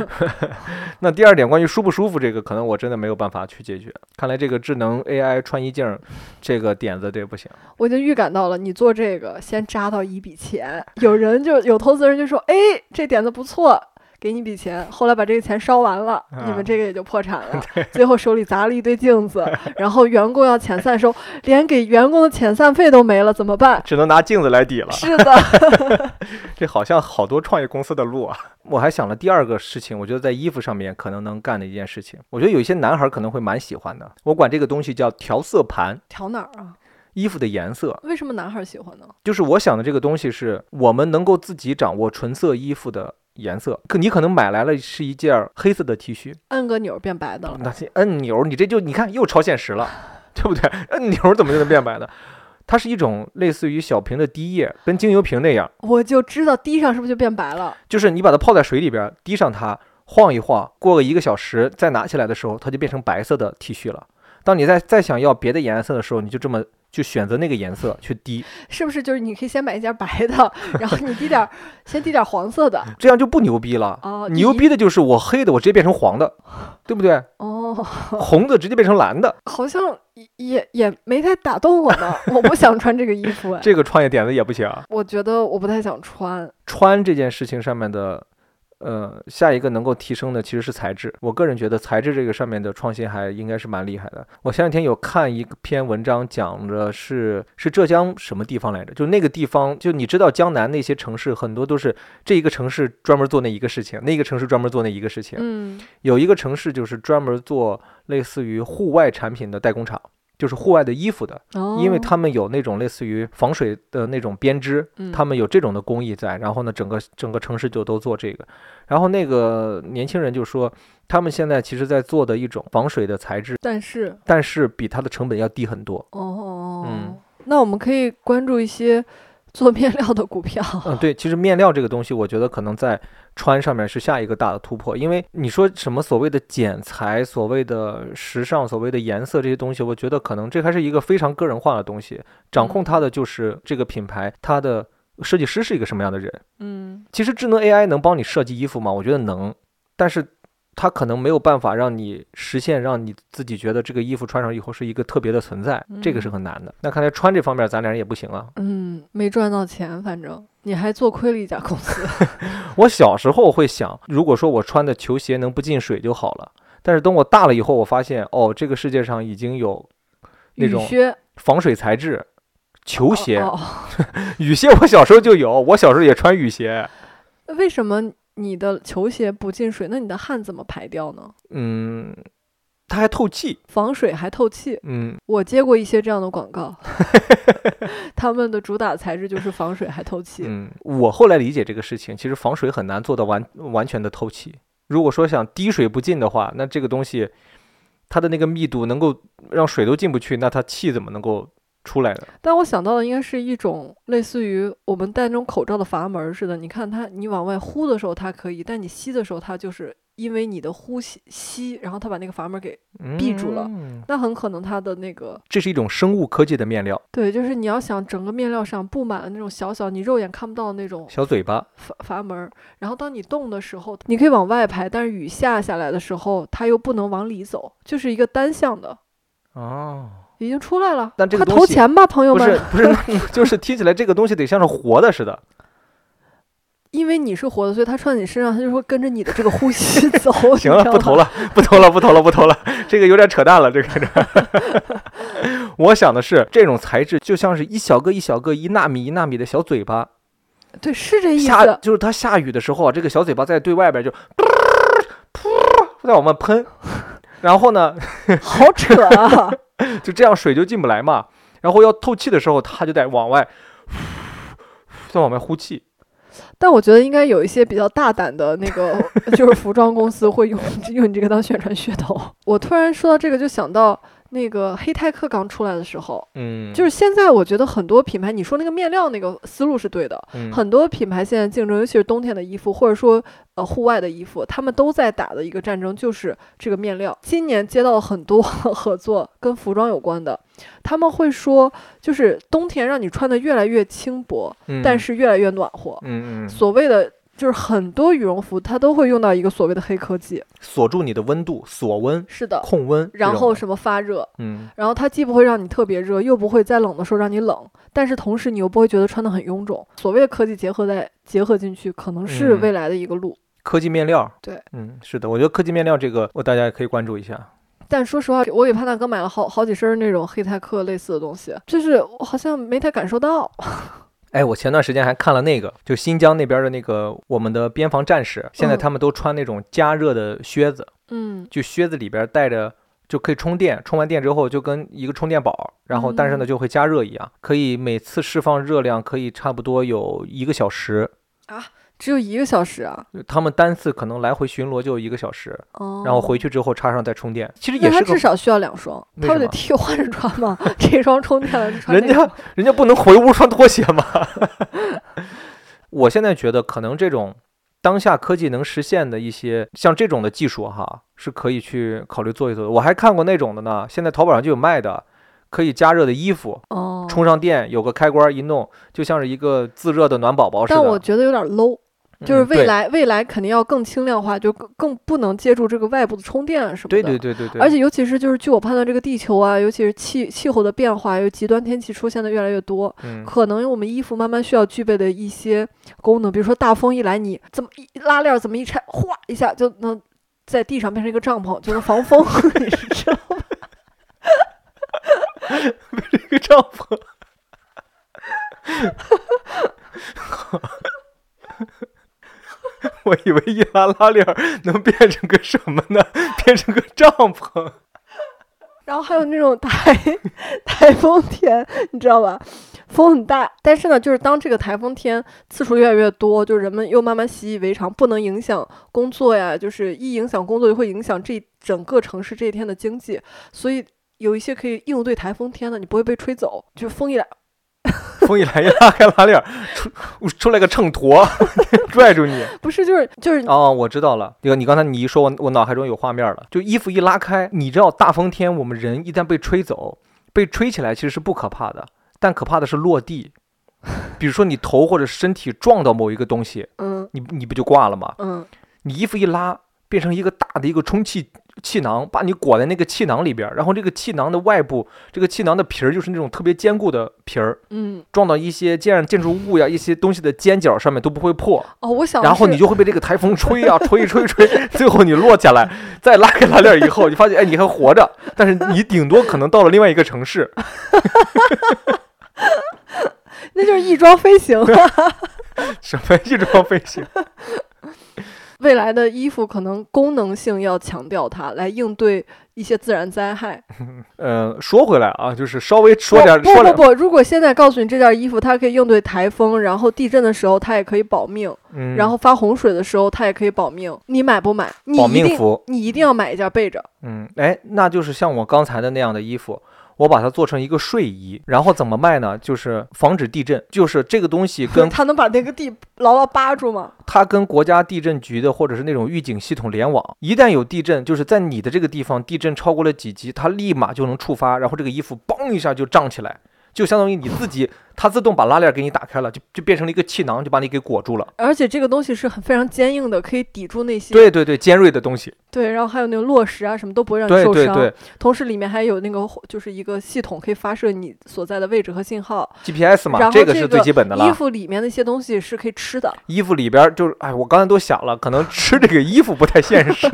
那第二点关于舒不舒服这个，可能我真的没有办法去解决。看来这个智能 AI 穿衣镜儿这个点子这不行。我已经预感到了，你做这个先扎到一笔钱，有人就有投资人就说，哎，这点子不错。给你笔钱，后来把这个钱烧完了，你啊们这个也就破产了。最后手里砸了一堆镜子，然后员工要遣散收，连给员工的遣散费都没了，怎么办？只能拿镜子来抵了，是的，这好像好多创业公司的路啊。我还想了第二个事情，我觉得在衣服上面可能能干的一件事情，我觉得有一些男孩可能会蛮喜欢的。我管这个东西叫调色盘，调哪儿啊？衣服的颜色。为什么男孩儿喜欢呢？就是我想的这个东西是我们能够自己掌握纯色衣服的颜色。可你可能买来了是一件黑色的 T 恤，按个钮变白的了。那些按钮你这就你看又超现实了，对不对？按钮怎么就能变白的？它是一种类似于小瓶的滴液，跟精油瓶那样，我就知道滴上是不是就变白了？就是你把它泡在水里边儿，滴上它，晃一晃，过个一个小时，再拿起来的时候，它就变成白色的 T 恤了。当你再再想要别的颜色的时候，你就这么就选择那个颜色去滴，是不是就是你可以先买一件白的，然后你滴点儿，先滴点儿黄色的。这样就不牛逼了。哦，牛逼的就是我黑的，我直接变成黄的，对不对？哦，红的直接变成蓝的，好像也也也没太打动我呢。我不想穿这个衣服哎，这个创业点子也不行啊。我觉得我不太想穿。穿这件事情上面的，呃，下一个能够提升的其实是材质。我个人觉得材质这个上面的创新还应该是蛮厉害的。我前两天有看一篇文章，讲的是是浙江什么地方来着？就那个地方，就你知道江南那些城市很多都是这一个城市专门做那一个事情，那个城市专门做那一个事情。嗯有一个城市就是专门做类似于户外产品的代工厂，就是户外的衣服的。哦，因为他们有那种类似于防水的那种编织，嗯他们有这种的工艺在，然后呢，整个整个城市就都做这个。然后那个年轻人就说，他们现在其实在做的一种防水的材质，但是但是比它的成本要低很多。哦，嗯那我们可以关注一些做面料的股票。嗯，对，其实面料这个东西，我觉得可能在穿上面是下一个大的突破，因为你说什么所谓的剪裁、所谓的时尚、所谓的颜色这些东西，我觉得可能这还是一个非常个人化的东西，掌控它的就是这个品牌，它的设计师是一个什么样的人。嗯其实智能 AI 能帮你设计衣服吗？我觉得能，但是它可能没有办法让你实现，让你自己觉得这个衣服穿上以后是一个特别的存在，这个是很难的。那看来穿这方面咱俩人也不行啊。嗯，没赚到钱，反正你还做亏了一家公司。我小时候会想，如果说我穿的球鞋能不进水就好了，但是等我大了以后，我发现哦，这个世界上已经有那种、防水材质。球鞋、哦 雨鞋，我小时候就有，我小时候也穿雨鞋。哦为什么你的球鞋不进水？那你的汗怎么排掉呢？嗯，它还透气。防水还透气。嗯，我接过一些这样的广告，他们的主打材质就是防水还透气。嗯，我后来理解这个事情，其实防水很难做到完完全的透气。如果说想滴水不进的话，那这个东西它的那个密度能够让水都进不去，那它气怎么能够出来的？但我想到的应该是一种类似于我们戴那种口罩的阀门儿似的。你看它，你往外呼的时候它可以，但你吸的时候它就是因为你的呼吸吸，然后它把那个阀门儿给，闭住了嗯那很可能它的那个这是一种生物科技的面料，对，就是你要想整个面料上布满了那种小小你肉眼看不到的那种小嘴巴。阀阀门儿，然后当你动的时候，你可以往外排，但是雨下下来的时候，它又不能往里走，就是一个单向的，哦，已经出来了。快但这个东西投钱吧，朋友不是们，不是，就是听起来这个东西得像是活的似的。因为你是活的，所以他穿在你身上，他就会跟着你的这个呼吸 走。行了，不投了。不投了，不投了，不投了，这个有点扯淡了，这个。我想的是，这种材质就像是一小个一小个、一纳米一纳米的小嘴巴，对，是这意下思。就是它下雨的时候啊，这个小嘴巴在对外边就噗噗在往外喷，然后呢，好扯啊！就这样水就进不来嘛。然后要透气的时候，它就得往外再往外呼气。但我觉得应该有一些比较大胆的那个，就是服装公司会用用你这个当宣传噱头。我突然说到这个，就想到那个黑泰克刚出来的时候，嗯，就是现在我觉得很多品牌，你说那个面料那个思路是对的，嗯。很多品牌现在竞争，尤其是冬天的衣服，或者说呃户外的衣服，他们都在打的一个战争就是这个面料。今年接到了很多 合作跟服装有关的，他们会说，就是冬天让你穿的越来越轻薄，但嗯是越来越暖和。嗯嗯，所谓的就是很多羽绒服它都会用到一个所谓的黑科技，锁住你的温度，锁温、是的。控温，然后什么发热，嗯然后它既不会让你特别热，又不会在冷的时候让你冷，但是同时你又不会觉得穿的很臃肿。所谓的科技结合在结合进去，可能是嗯未来的一个路。科技面料，对，嗯，是的，我觉得科技面料这个，我大家也可以关注一下。但说实话，我给潘大哥买了好好几身那种黑泰克类似的东西，就是我好像没太感受到。哎，我前段时间还看了那个，就新疆那边的那个我们的边防战士，现在嗯。他们都穿那种加热的靴子，嗯，就靴子里边带着就可以充电，充完电之后就跟一个充电宝，然后但是呢嗯。就会加热一样，可以每次释放热量可以差不多有一个小时。只有一个小时啊。他们单次可能来回巡逻就一个小时，哦，然后回去之后插上再充电，其实也是个他至少需要两双，他不得替换着穿嘛？这双充电了，穿人家人家不能回屋穿拖鞋吗？我现在觉得可能这种当下科技能实现的一些像这种的技术哈，是可以去考虑做一做的。我还看过那种的呢，现在淘宝上就有卖的，可以加热的衣服，哦，充上电有个开关一弄，就像是一个自热的暖宝宝似的。但我觉得有点 low。就是未来，未来肯定要更轻量化，就更更不能借助这个外部的充电啊什么的。对对对对对，而且尤其是就是据我判断，这个地球啊，尤其是气气候的变化，有极端天气出现的越来越多，嗯，可能我们衣服慢慢需要具备的一些功能，比如说大风一来，你怎么一拉链儿怎么一拆，哗一下就能在地上变成一个帐篷，就是防风，你是知道吗？这个帐篷。我以为一拉拉链能变成个什么呢？变成个帐篷。然后还有那种台台风天，你知道吧？风很大，但是呢，就是当这个台风天次数越来越多，就人们又慢慢习以为常，不能影响工作呀，就是一影响工作就会影响这整个城市这一天的经济，所以有一些可以应对台风天的，你不会被吹走，就风一来，风一来一拉开拉链儿，出出来个秤砣，拽住你。不是就是就是哦，我知道了。这个你刚才你一说，我我脑海中有画面了。就衣服一拉开，你知道大风天我们人一旦被吹走，被吹起来其实是不可怕的，但可怕的是落地。比如说你头或者身体撞到某一个东西，嗯你你不就挂了吗？嗯你衣服一拉，变成一个大的一个充气气囊，把你裹在那个气囊里边，然后这个气囊的外部，这个气囊的皮儿就是那种特别坚固的皮儿，嗯撞到一些建建筑物呀、一些东西的尖角上面都不会破，哦，我想然后你就会被这个台风吹啊、吹吹吹，最后你落下来，再拉开拉链以后，你发现哎你还活着，但是你顶多可能到了另外一个城市，那就是翼装飞行。什么翼装飞行？未来的衣服可能功能性要强调它，来应对一些自然灾害。嗯，说回来啊，就是稍微说点儿不不不不，如果现在告诉你这件衣服它可以应对台风，然后地震的时候它也可以保命，嗯，然后发洪水的时候它也可以保命，你买不买？你保命服，你一定要买一件备着。嗯，哎，那就是像我刚才的那样的衣服，我把它做成一个睡衣，然后怎么卖呢？就是防止地震，就是这个东西跟 它能把那个地牢牢扒住吗？它跟国家地震局的或者是那种预警系统联网，一旦有地震，就是在你的这个地方地震超过了几级，它立马就能触发，然后这个衣服嘣一下就胀起来，就相当于你自己，它自动把拉链给你打开了，就就变成了一个气囊，就把你给裹住了。而且这个东西是很非常坚硬的，可以抵住那些对对对，尖锐的东西，对然后还有那个落石啊什么都不会让你受伤。对对对同时里面还有那个就是一个系统可以发射你所在的位置和信号。，GPS 嘛，这个是最基本的了。衣服里面那些东西是可以吃的。衣服里边儿就是，哎，我刚才都想了，可能吃这个衣服不太现实，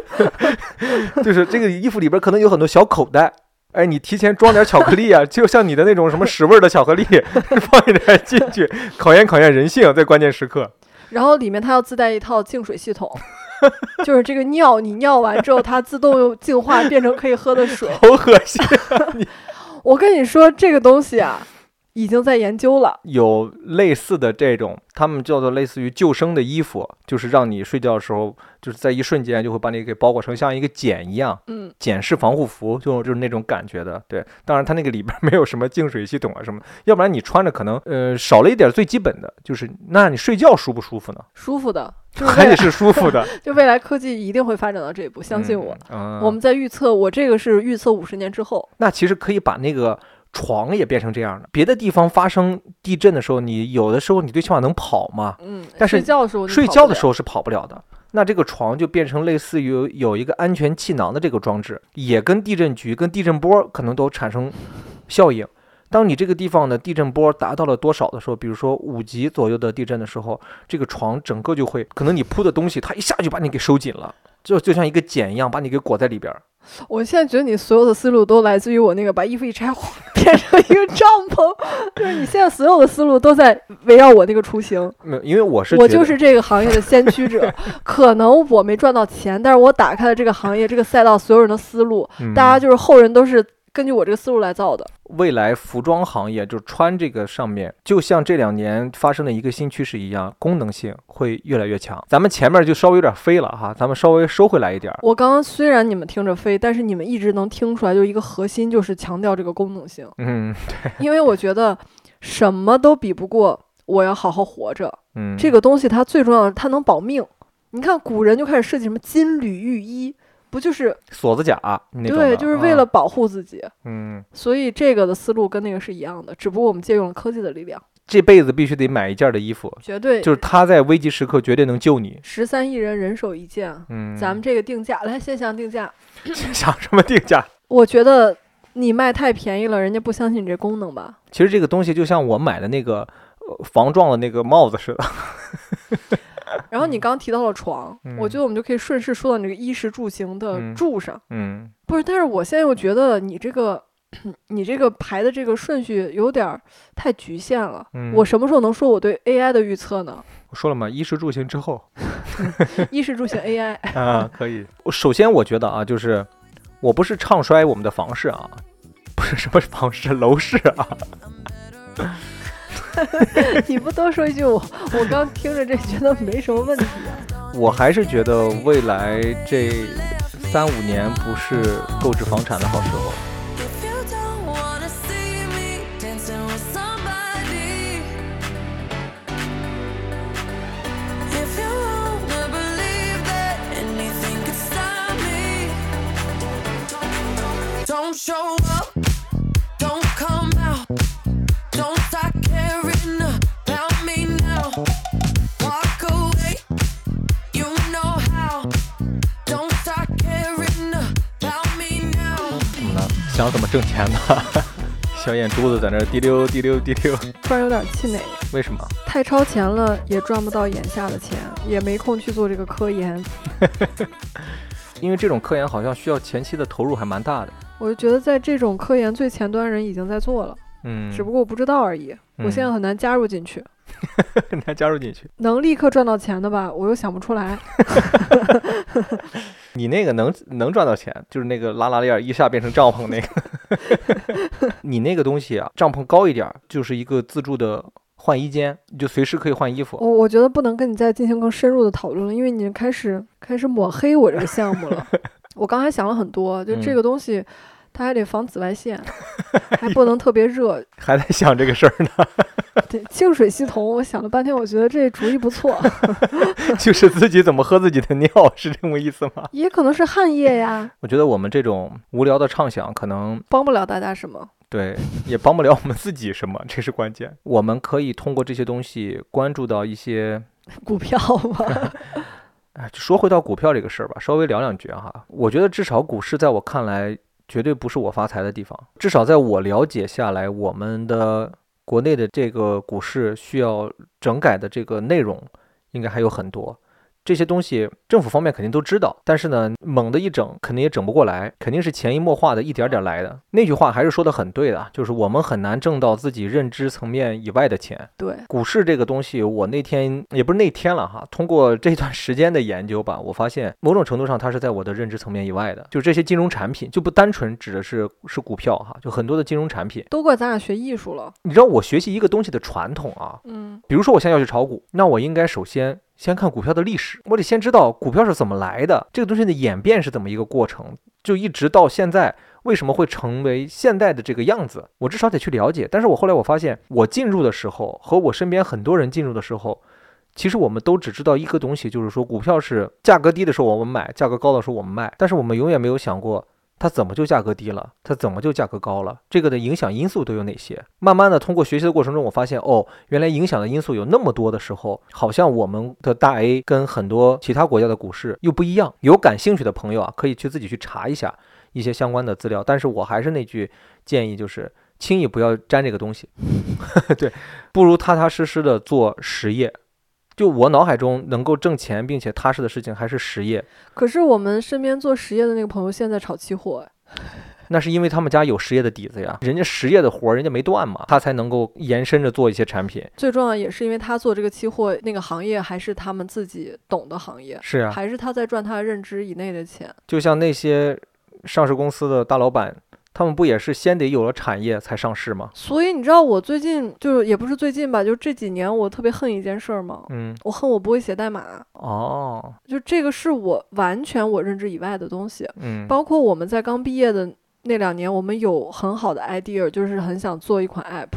就是这个衣服里边儿可能有很多小口袋，哎，你提前装点巧克力啊，就像你的那种什么 屎味儿的巧克力，放一点进去，考验考验人性，在关键时刻。然后里面它要自带一套净水系统，就是这个尿你尿完之后，它自动又净化变成可以喝的水。好恶心！我跟你说，这个东西啊，已经在研究了。有类似的这种，他们叫做类似于救生的衣服，就是让你睡觉的时候，就是在一瞬间就会把你给包裹成像一个茧一样。嗯，茧式防护服，就就是那种感觉的。对，当然它那个里边没有什么净水系统啊什么，要不然你穿着可能呃少了一点最基本的，就是那你睡觉舒不舒服呢？舒服的，就是还得是舒服的，就未来科技一定会发展到这一步，相信我。嗯。我们在预测，我这个是预测五十年之后。那其实可以把那个床也变成这样的。别的地方发生地震的时候，你有的时候你最起码能跑嘛，嗯，但是睡觉的时候，睡觉的时候，是跑不了的。那这个床就变成类似于有一个安全气囊的这个装置，也跟地震局、跟地震波可能都产生效应。当你这个地方的地震波达到了多少的时候，比如说五级左右的地震的时候，这个床整个就会，可能你铺的东西它一下就把你给收紧了，就就像一个茧一样把你给裹在里边儿。我现在觉得你所有的思路都来自于我那个把衣服一拆，变成一个帐篷，就是你现在所有的思路都在围绕我那个雏形。没有，因为我是我就是这个行业的先驱者，可能我没赚到钱，但是我打开了这个行业这个赛道所有人的思路，大家嗯就是后人都是根据我这个思路来造的。未来服装行业就穿这个上面，就像这两年发生的一个新趋势一样，功能性会越来越强。咱们前面就稍微有点飞了哈，咱们稍微收回来一点儿。我刚刚虽然你们听着飞，但是你们一直能听出来，就一个核心就是强调这个功能性，嗯对因为我觉得什么都比不过我要好好活着。嗯，这个东西它最重要的，它能保命。你看古人就开始设计什么金缕玉衣，不就是锁子甲那种对，就是为啊了保护自己。嗯，所以这个的思路跟那个是一样的，只不过我们借用了科技的力量，这辈子必须得买一件的衣服，绝对就是他在危急时刻绝对能救你。十三亿人人手一件啊。嗯，咱们这个定价，来先想定价。想什么定价？我觉得你卖太便宜了，人家不相信你这功能吧？其实这个东西就像我买的那个呃防撞的那个帽子似的。然后你刚提到了床，我嗯觉得我们就可以顺势说到你这个衣食住行的嗯住上。嗯，不是，但是我现在又觉得你这个。你这个排的这个顺序有点太局限了。嗯我什么时候能说我对 AI 的预测呢？我 说了嘛，衣食住行之后 衣食住行 AI，啊，可以。我首先我觉得啊，就是我不是唱衰我们的房市啊，不是什么房市楼市啊，你不多说一句，我我刚听着这觉得没什么问题啊。我还是觉得未来这三五年不是购置房产的好时候。想怎么挣钱呢？小眼珠子在那滴溜滴溜滴溜，突然有点气馁，为什么？太超前了，也赚不到眼下的钱，也没空去做这个科研。因为这种科研好像需要前期的投入还蛮大的。我就觉得在这种科研最前端人已经在做了，嗯，只不过我不知道而已。我现在很难加入进去，跟 他加入进去。能立刻赚到钱的吧，我又想不出来。你那个能能赚到钱，就是那个拉拉链儿一下变成帐篷那个。你那个东西啊，帐篷高一点儿，就是一个自助的换衣间，你就随时可以换衣服。我我觉得不能跟你再进行更深入的讨论了，因为你开始开始抹黑我这个项目了。我刚才想了很多，就这嗯个东西，它还得防紫外线，还不能特别热。还在想这个事儿呢，对，净水系统，我想了半天，我觉得这主意不错，就是自己怎么喝自己的尿，是这么意思吗？也可能是汗液呀，我觉得我们这种无聊的畅想，可能帮不了大家什么。对也帮不了我们自己什么，这是关键。我们可以通过这些东西关注到一些股票吧，哎，说回到股票这个事儿吧，稍微聊两句哈。我觉得至少股市在我看来，绝对不是我发财的地方。至少在我了解下来，我们的国内的这个股市需要整改的这个内容，应该还有很多。这些东西政府方面肯定都知道，但是呢，猛的一整肯定也整不过来，肯定是潜移默化的一点点来的。那句话还是说的很对的，就是我们很难挣到自己认知层面以外的钱。对，股市这个东西，我那天也不是那天了哈，通过这段时间的研究吧，我发现某种程度上它是在我的认知层面以外的，就这些金融产品就不单纯指的是是股票哈，就很多的金融产品。都怪咱俩学艺术了。你知道我学习一个东西的传统啊，嗯，比如说我现在要去炒股，那我应该首先先看股票的历史，我得先知道股票是怎么来的，这个东西的演变是怎么一个过程，就一直到现在为什么会成为现在的这个样子，我至少得去了解。但是我后来我发现，我进入的时候和我身边很多人进入的时候。其实我们都只知道一个东西，就是说股票是价格低的时候我们买，价格高的时候我们卖，但是我们永远没有想过它怎么就价格低了，它怎么就价格高了，这个的影响因素都有哪些？慢慢的通过学习的过程中，我发现哦，原来影响的因素有那么多的时候，好像我们的大 A 跟很多其他国家的股市又不一样。有感兴趣的朋友啊，可以去自己去查一下一些相关的资料。但是我还是那句建议，就是轻易不要沾这个东西，对，不如踏踏实实的做实业。就我脑海中能够挣钱并且踏实的事情还是实业，可是我们身边做实业的那个朋友现在炒期货，哎 那是因为他们家有实业的底子呀，人家实业的活儿人家没断嘛，他才能够延伸着做一些产品。最重要也是因为他做这个期货那个行业还是他们自己懂的行业，是啊，还是他在赚他认知以内的钱。就像那些上市公司的大老板，他们不也是先得有了产业才上市吗？所以你知道我最近就是也不是最近吧，就这几年我特别恨一件事儿吗？嗯，我恨我不会写代码，哦，就这个是我完全我认知以外的东西。嗯，包括我们在刚毕业的那两年，我们有很好的 idea，就是很想做一款 app，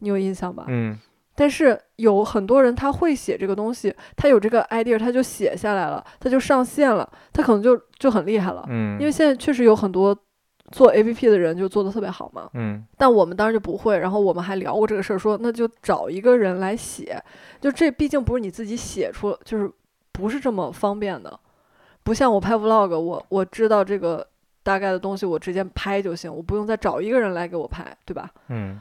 你有印象吧？嗯但是有很多人他会写这个东西，他有这个 idea，他就写下来了，他就上线了，他可能就就很厉害了。嗯，因为现在确实有很多做 A P P 的人就做的特别好嘛，嗯但我们当时就不会。然后我们还聊过这个事儿，说那就找一个人来写，就这毕竟不是你自己写出，就是不是这么方便的，不像我拍 vlog，我我知道这个大概的东西，我直接拍就行，我不用再找一个人来给我拍，对吧？嗯，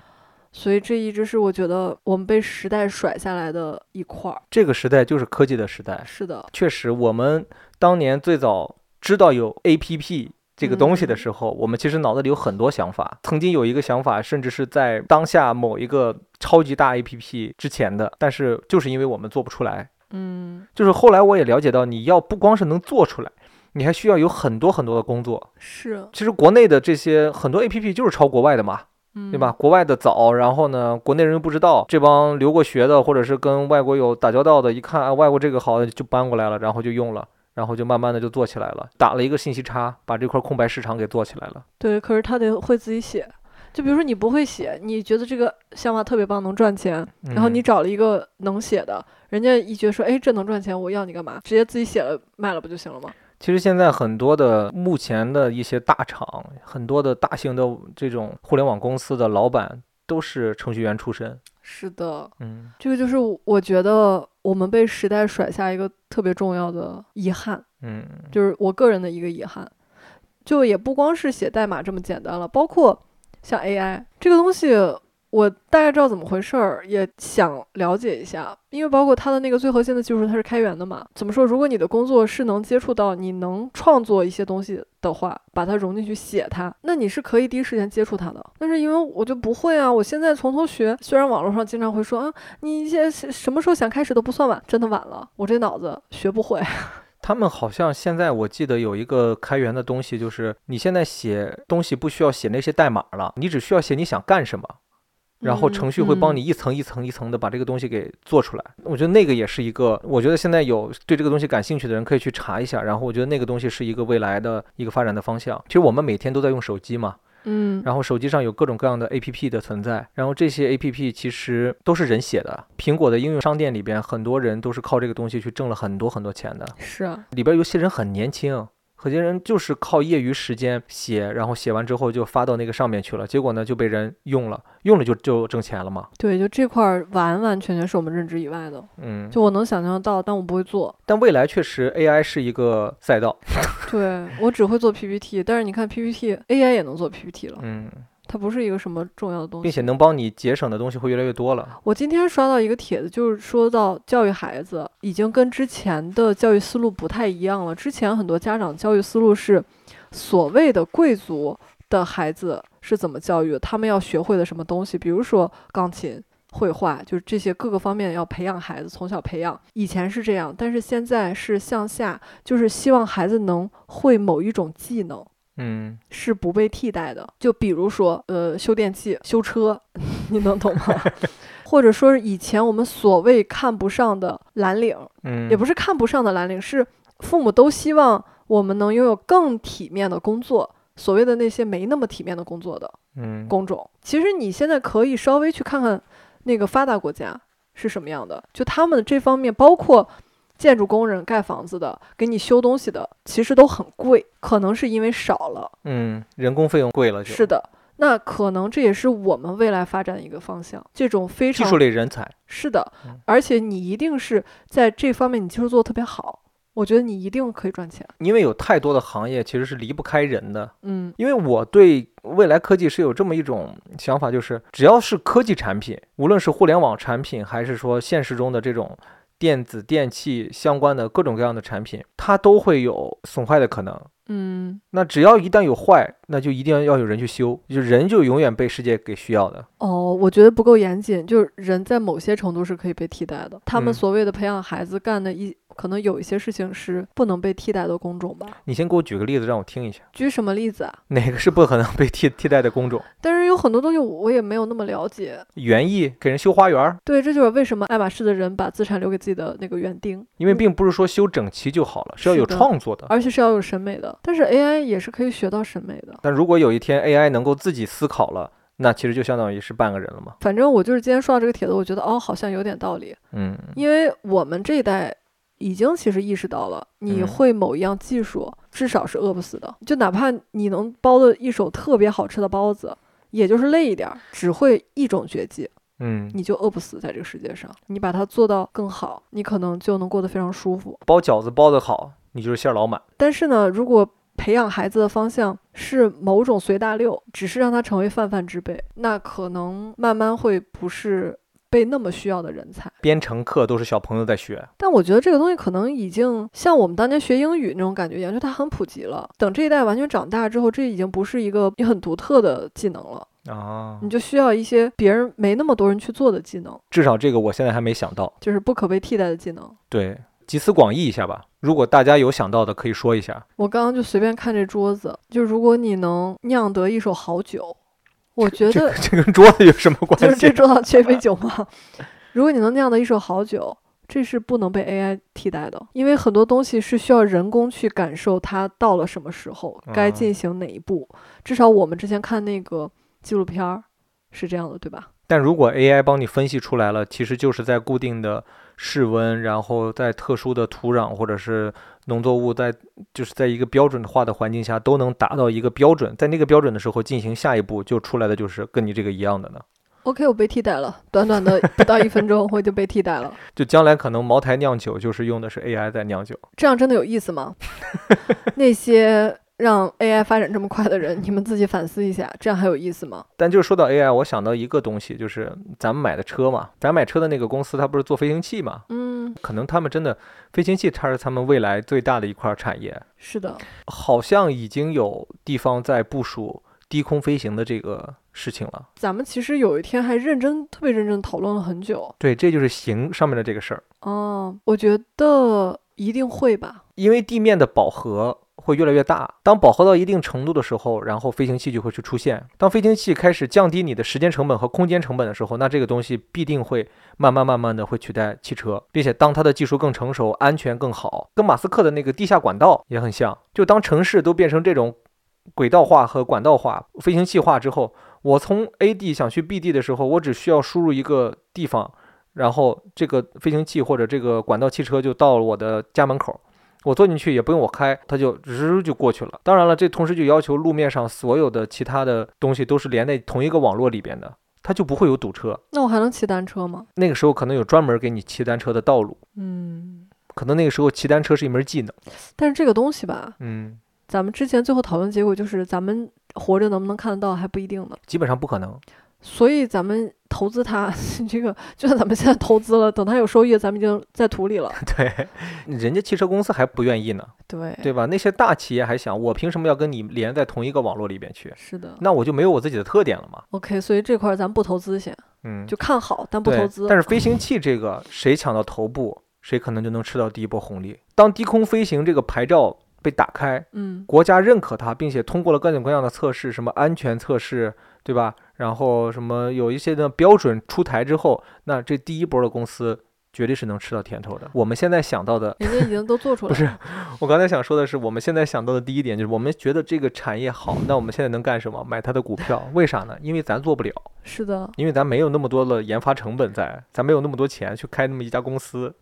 所以这一直是我觉得我们被时代甩下来的一块儿。这个时代就是科技的时代。是的，确实，我们当年最早知道有 APP 这个东西的嗯时候，我们其实脑子里有很多想法。曾经有一个想法，甚至是在当下某一个超级大 APP 之前的，但是就是因为我们做不出来，嗯，就是后来我也了解到，你要不光是能做出来，你还需要有很多很多的工作。是，其实国内的这些很多 APP 就是抄国外的嘛，嗯，对吧？？国外的早，然后呢，国内人又不知道，这帮留过学的或者是跟外国有打交道的，一看啊，外国这个好，就搬过来了，然后就用了。然后就慢慢的就做起来了，打了一个信息差，把这块空白市场给做起来了。对，可是他得会自己写。就比如说你不会写，你觉得这个想法特别棒，能赚钱，然后你嗯找了一个能写的，人家一觉得说，哎，这能赚钱，我要你干嘛？直接自己写了卖了不就行了吗？其实现在很多的目前的一些大厂，很多的大型的这种互联网公司的老板都是程序员出身。是的，嗯这个就是我觉得我们被时代甩下一个特别重要的遗憾，嗯就是我个人的一个遗憾。就也不光是写代码这么简单了，包括像 AI 这个东西，我大概知道怎么回事儿，也想了解一下，因为包括它的那个最核心的技术，它是开源的嘛。怎么说？如果你的工作是能接触到，你能创作一些东西的话，把它融进去写它，那你是可以第一时间接触它的。但是因为我就不会啊，我现在从头学，虽然网络上经常会说啊，你现在什么时候想开始都不算晚，真的晚了，我这脑子学不会。他们好像现在我记得有一个开源的东西，就是你现在写东西不需要写那些代码了，你只需要写你想干什么，然后嗯程序会帮嗯你一层一层一层的把这个东西给做出来。我觉得那个也是一个，我觉得现在有对这个东西感兴趣的人可以去查一下。然后我觉得那个东西是一个未来的一个发展的方向。其实我们每天都在用手机嘛，嗯，然后手机上有各种各样的 APP 的存在，然后这些 APP 其实都是人写的。苹果的应用商店里边，很多人都是靠这个东西去挣了很多很多钱的。是啊，里边有些人很年轻，有些人就是靠业余时间写，然后写完之后就发到那个上面去了，结果呢就被人用了，用了就就挣钱了嘛。对，就这块儿完完全全是我们认知以外的。嗯，就我能想象到，但我不会做。但未来确实 AI 是一个赛道。对我只会做 PPT，但是你看 PPT，AI 也能做 PPT 了，嗯，它不是一个什么重要的东西。并且能帮你节省的东西会越来越多了。我今天刷到一个帖子，就是说到教育孩子已经跟之前的教育思路不太一样了。之前很多家长教育思路是所谓的贵族的孩子是怎么教育，他们要学会的什么东西，比如说钢琴。绘画就是这些各个方面要培养孩子，从小培养。以前是这样，但是现在是向下，就是希望孩子能会某一种技能。嗯，是不被替代的。就比如说，呃，修电器、修车，你能懂吗？或者说是以前我们所谓看不上的蓝领，嗯，也不是看不上的蓝领，是父母都希望我们能拥有更体面的工作。所谓的那些没那么体面的工作的嗯，工种，其实你现在可以稍微去看看那个发达国家是什么样的，就他们这方面，包括建筑工人盖房子的，给你修东西的，其实都很贵，可能是因为少了。嗯，人工费用贵了就，是的，那可能这也是我们未来发展的一个方向。这种非常技术类人才。是的嗯，而且你一定是在这方面你技术做的特别好，我觉得你一定可以赚钱。因为有太多的行业其实是离不开人的。嗯因为我对未来科技是有这么一种想法，就是只要是科技产品，无论是互联网产品，还是说现实中的这种电子电器相关的各种各样的产品，它都会有损坏的可能。嗯，那只要一旦有坏，那就一定要有人去修，就人就永远被世界给需要的。哦，我觉得不够严谨，就是人在某些程度是可以被替代的。他们嗯所谓的培养孩子干的一，可能有一些事情是不能被替代的工种吧。你先给我举个例子让我听一下，举什么例子啊？哪个是不可能被替替代的工种？但是有很多东西我也没有那么了解。园艺给人修花园儿，对，这就是为什么爱马仕的人把资产留给自己的那个园丁，因为并不是说修整齐就好了，是要有创作的。而且是要有审美的。但是 AI 也是可以学到审美的。但如果有一天 AI 能够自己思考了，那其实就相当于是半个人了嘛。反正我就是今天刷到这个帖子，我觉得哦，好像有点道理。嗯，因为我们这一代已经其实意识到了，你嗯会某一样技术，至少是饿不死的。就哪怕你能包的一手特别好吃的包子，也就是累一点儿，只会一种绝技，嗯，你就饿不死在这个世界上。你把它做到更好，你可能就能过得非常舒服。包饺子包得好，你就是馅儿老满。但是呢，如果培养孩子的方向是某种随大溜，只是让他成为泛泛之辈，那可能慢慢会不是被那么需要的人才。编程课都是小朋友在学，但我觉得这个东西可能已经像我们当年学英语那种感觉一样，就它很普及了。等这一代完全长大之后，这已经不是一个你很独特的技能了，啊你，就需要一些别人没那么多人去做的技能，至少这个我现在还没想到。就是不可被替代的技能。对，集思广益一下吧。如果大家有想到的，可以说一下。我刚刚就随便看这桌子，就如果你能酿得一手好酒，我觉得这跟桌子有什么关系？就是这 桌上缺一杯酒吗？如果你能酿的一手好酒，这是不能被 AI 替代的，因为很多东西是需要人工去感受它到了什么时候，该啊进行哪一步。至少我们之前看那个纪录片儿是这样的，对吧？但如果 AI 帮你分析出来了，其实就是在固定的室温，然后在特殊的土壤或者是农作物在就是在一个标准化的环境下都能达到一个标准，在那个标准的时候进行下一步，就出来的就是跟你这个一样的呢。OK，我被替代了，短短的不到一分钟我就被替代了，就将来可能茅台酿酒就是用的是 AI 在酿酒。这样真的有意思吗？那些让 AI 发展这么快的人，你们自己反思一下，这样还有意思吗？但就是说到 AI，我想到一个东西，就是咱们买的车嘛，咱买车的那个公司，它不是做飞行器嘛？嗯，可能他们真的飞行器，它是他们未来最大的一块产业。是的，好像已经有地方在部署低空飞行的这个事情了。咱们其实有一天还认真、特别认真讨论了很久。对，这就是行上面的这个事儿，哦，我觉得一定会吧。因为地面的饱和会越来越大。当饱和到一定程度的时候，然后飞行器就会去出现。当飞行器开始降低你的时间成本和空间成本的时候，那这个东西必定会慢慢慢慢的会取代汽车，并且当它的技术更成熟、安全更好，跟马斯克的那个地下管道也很像。就当城市都变成这种轨道化和管道化、飞行器化之后，我从 A 地想去 B 地的时候，我只需要输入一个地方，然后这个飞行器或者这个管道汽车就到了我的家门口。我坐进去也不用我开，它就直就过去了。当然了，这同时就要求路面上所有的其他的东西都是连在同一个网络里边的，它就不会有堵车。那我还能骑单车吗？那个时候可能有专门给你骑单车的道路，嗯，可能那个时候骑单车是一门技能。但是这个东西吧，嗯，咱们之前最后讨论结果就是，咱们活着能不能看得到还不一定呢。基本上不可能。所以咱们投资它，这个就算咱们现在投资了，等它有收益，咱们已经在土里了。对，人家汽车公司还不愿意呢，对，对吧？那些大企业还想，我凭什么要跟你连在同一个网络里边去？是的。那我就没有我自己的特点了嘛。OK，所以这块儿咱不投资先，嗯，就看好但不投资。但是飞行器这个，谁抢到头部，谁可能就能吃到第一波红利。当低空飞行这个牌照被打开，嗯，国家认可它，并且通过了各种各样的测试，什么安全测试，对吧？然后什么有一些的标准出台之后，那这第一波的公司绝对是能吃到甜头的。我们现在想到的，人家已经都做出来了。不是我刚才想说的是，我们现在想到的第一点就是，我们觉得这个产业好，那我们现在能干什么？买它的股票。为啥呢？因为咱做不了，是的，因为咱没有那么多的研发成本在，咱没有那么多钱去开那么一家公司，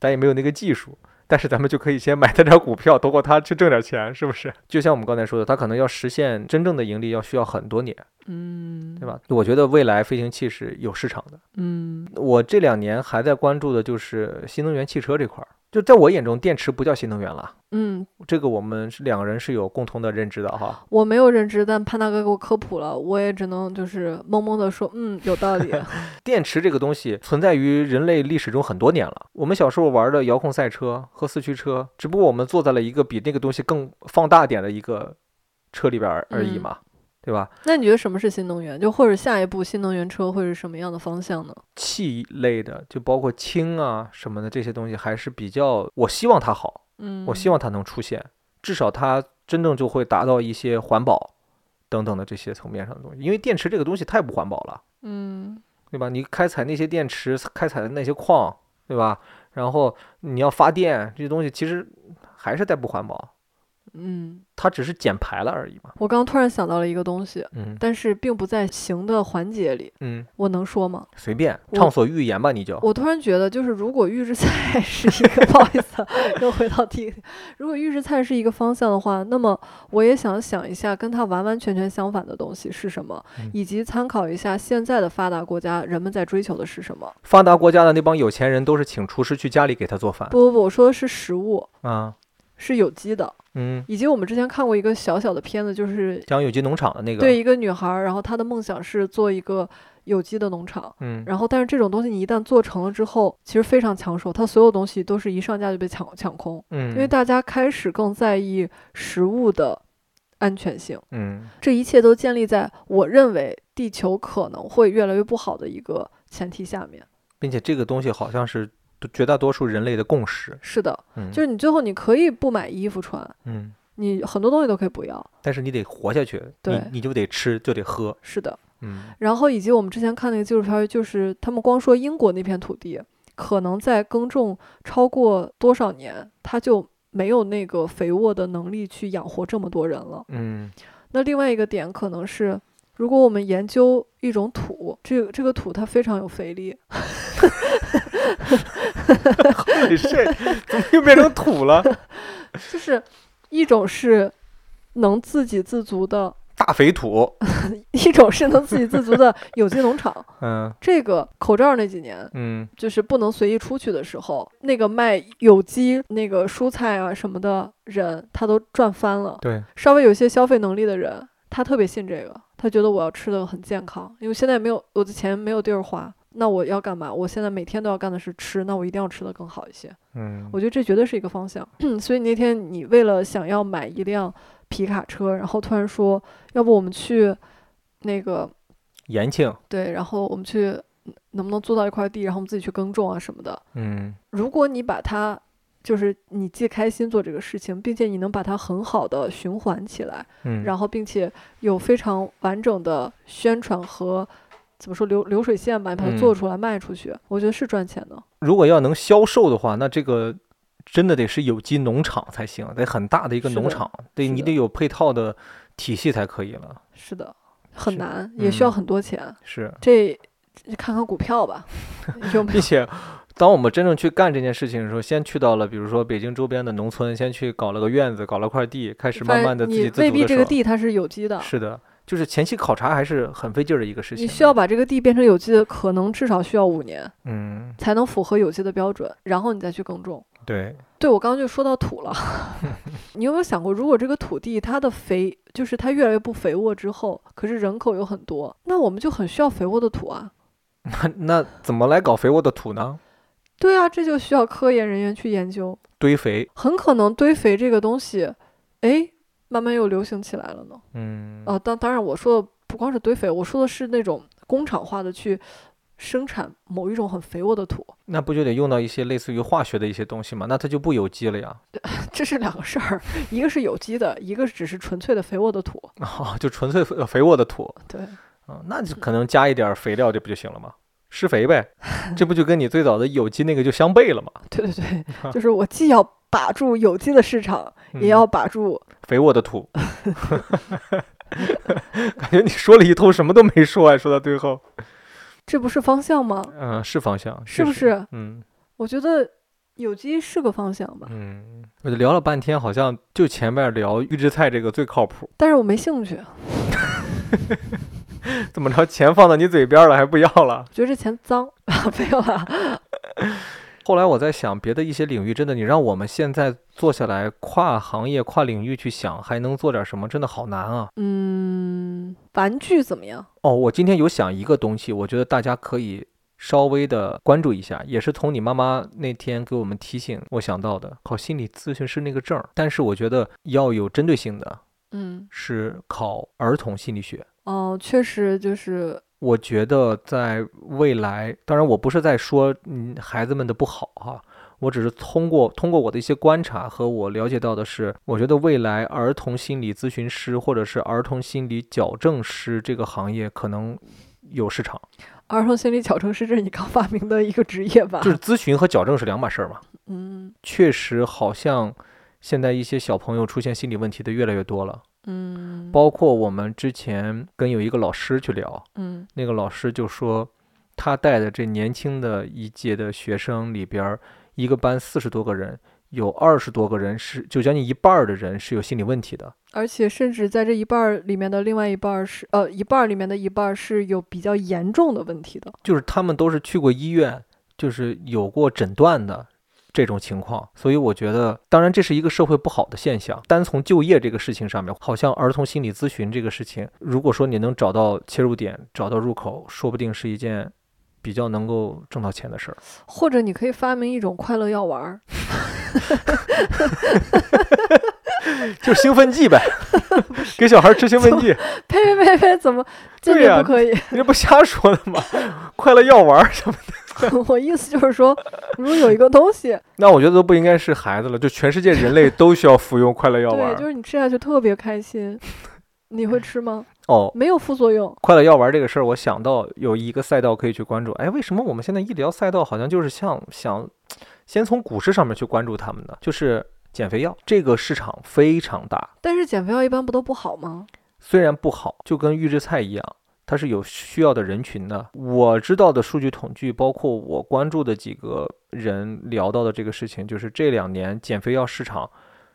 咱也没有那个技术。但是咱们就可以先买他点股票，投过他去挣点钱，是不是？就像我们刚才说的，他可能要实现真正的盈利，要需要很多年，嗯，对吧？我觉得未来飞行器是有市场的。嗯，我这两年还在关注的就是新能源汽车这块儿，就在我眼中，电池不叫新能源了。嗯，这个我们是两个人是有共同的认知的哈。我没有认知，但潘大哥给我科普了，我也只能就是懵懵的说，嗯，有道理。电池这个东西存在于人类历史中很多年了。我们小时候玩的遥控赛车和四驱车，只不过我们坐在了一个比那个东西更放大点的一个车里边而已嗯嘛，对吧？那你觉得什么是新能源？就或者下一步新能源车会是什么样的方向呢？气类的，就包括氢啊什么的这些东西，还是比较，我希望它好，嗯，我希望它能出现，至少它真正就会达到一些环保等等的这些层面上的东西。因为电池这个东西太不环保了。嗯对吧？你开采那些电池，开采的那些矿，对吧？然后你要发电这些东西，其实还是在不环保，嗯，它只是减排了而已嘛。我刚突然想到了一个东西，嗯但是并不在行的环节里，嗯，我能说吗？随便畅所欲言吧，你就。我突然觉得，就是如果预制菜是一个，不好意思啊，又回到第一个，如果预制菜是一个方向的话，那么我也想想一下，跟它完完全全相反的东西是什么，嗯以及参考一下现在的发达国家人们在追求的是什么。发达国家的那帮有钱人都是请厨师去家里给他做饭不不不，我说的是食物，啊，是有机的，嗯，以及我们之前看过一个小小的片子，就是讲有机农场的那个，对，一个女孩儿，然后她的梦想是做一个有机的农场。嗯，然后，但是这种东西你一旦做成了之后，其实非常抢手，它所有东西都是一上架就被抢抢空，嗯，因为大家开始更在意食物的安全性。嗯这一切都建立在我认为地球可能会越来越不好的一个前提下面。并且这个东西好像是绝大多数人类的共识，是的，嗯，就是你最后你可以不买衣服穿，嗯，你很多东西都可以不要。但是你得活下去，对你就得吃，就得喝，是的，嗯然后以及我们之前看那个纪录片，就是他们光说英国那片土地，可能在耕种超过多少年，它就没有那个肥沃的能力去养活这么多人了。嗯那另外一个点可能是，如果我们研究一种土，这个这个土它非常有肥力 shit，怎么又变成土了？就是一种是能自给自足的，大肥土，一种是能自给自足的有机农场。嗯这个口罩那几年，嗯就是不能随意出去的时候，那个卖有机那个蔬菜啊什么的人，他都赚翻了。对，稍微有些消费能力的人，他特别信这个，他觉得我要吃的很健康，因为现在没有我的钱没有地儿花，那我要干嘛？我现在每天都要干的是吃，那我一定要吃的更好一些。嗯我觉得这绝对是一个方向。所以那天你为了想要买一辆皮卡车，然后突然说，要不我们去那个延庆，对，然后我们去嗯能不能租到一块地，然后我们自己去耕种啊什么的。嗯如果你把它，就是你既开心做这个事情，并且你能把它很好的循环起来，嗯，然后并且有非常完整的宣传和怎么说流流水线吧，你把它做嗯出来卖出去，我觉得是赚钱的。如果要能销售的话，那这个真的得是有机农场才行，得很大的一个农场，对你得有配套的体系才可以了。是的，很难，也需要嗯很多钱。是，这看看股票吧，有没有？并且，当我们真正去干这件事情的时候，先去到了比如说北京周边的农村，先去搞了个院子，搞了块地，开始慢慢的自己自未必这个地它是有机的，是的，就是前期考察还是很费劲儿的一个事情。你需要把这个地变成有机的，可能至少需要五年嗯，才能符合有机的标准，然后你再去耕种。对，对，我刚刚就说到土了，你有没有想过，如果这个土地它的肥，就是它越来越不肥沃之后，可是人口有很多，那我们就很需要肥沃的土啊。那那怎么来搞肥沃的土呢？对啊，这就需要科研人员去研究，堆肥，很可能堆肥这个东西，哎，慢慢又流行起来了呢。嗯，啊，当当然我说的不光是堆肥，我说的是那种工厂化的去生产某一种很肥沃的土，那不就得用到一些类似于化学的一些东西吗？那它就不有机了呀。这是两个事儿，一个是有机的，一个只是纯粹的肥沃的土。哦，就纯粹肥肥沃的土，对，嗯，那就可能加一点儿肥料，这不就行了吗？施肥呗，这不就跟你最早的有机那个就相悖了吗？对对对，就是我既要把住有机的市场，也嗯要把住。肥沃的土。感觉你说了一通，什么都没说啊！说到最后，这不是方向吗？嗯、是方向，是不？是？嗯我觉得有机是个方向吧，嗯，我就聊了半天，好像就前面聊预制菜这个最靠谱。但是我没兴趣，怎么着，钱放到你嘴边了还不要了？觉得这钱脏，没有啦。后来我在想，别的一些领域，真的，你让我们现在坐下来跨行业、跨领域去想，还能做点什么，真的好难啊。嗯，玩具怎么样？哦，我今天有想一个东西，我觉得大家可以稍微的关注一下，也是从你妈妈那天给我们提醒我想到的，考心理咨询师那个证儿。但是我觉得要有针对性的，嗯，是考儿童心理学。哦，确实就是，我觉得在未来，当然我不是在说嗯孩子们的不好哈，我只是通过通过我的一些观察和我了解到的是，我觉得未来儿童心理咨询师或者是儿童心理矫正师这个行业可能有市场，儿童心理矫正师这是你刚发明的一个职业吧？就是咨询和矫正是两码事儿嘛。嗯确实好像现在一些小朋友出现心理问题的越来越多了，嗯，包括我们之前跟有一个老师去聊，嗯那个老师就说，他带的这年轻的一届的学生里边儿，一个班四十多个人，有二十多个人是，就将近一半儿的人是有心理问题的。而且甚至在这一半儿里面的另外一半儿是呃一半儿里面的一半儿是有比较严重的问题的。就是他们都是去过医院，就是有过诊断的这种情况，所以我觉得，当然这是一个社会不好的现象。单从就业这个事情上面，好像儿童心理咨询这个事情，如果说你能找到切入点，找到入口，说不定是一件比较能够挣到钱的事儿。或者你可以发明一种快乐药丸儿，就是兴奋剂呗，给小孩吃兴奋剂，呸呸呸呸，怎么坚对呀决不可以？你这不瞎说的吗？快乐药丸儿什么的，我意思就是说，如果有一个东西，那我觉得都不应该是孩子了，就全世界人类 都需要服用快乐药丸对，就是你吃下去特别开心，你会吃吗？哦，没有副作用。快乐药丸这个事儿，我想到有一个赛道可以去关注。哎，为什么我们现在医疗赛道好像就是像想先从股市上面去关注他们呢？就是减肥药这个市场非常大，但是减肥药一般不都不好吗？虽然不好，就跟预制菜一样，它是有需要的人群的。我知道的数据统计，包括我关注的几个人聊到的这个事情，就是这两年减肥药市场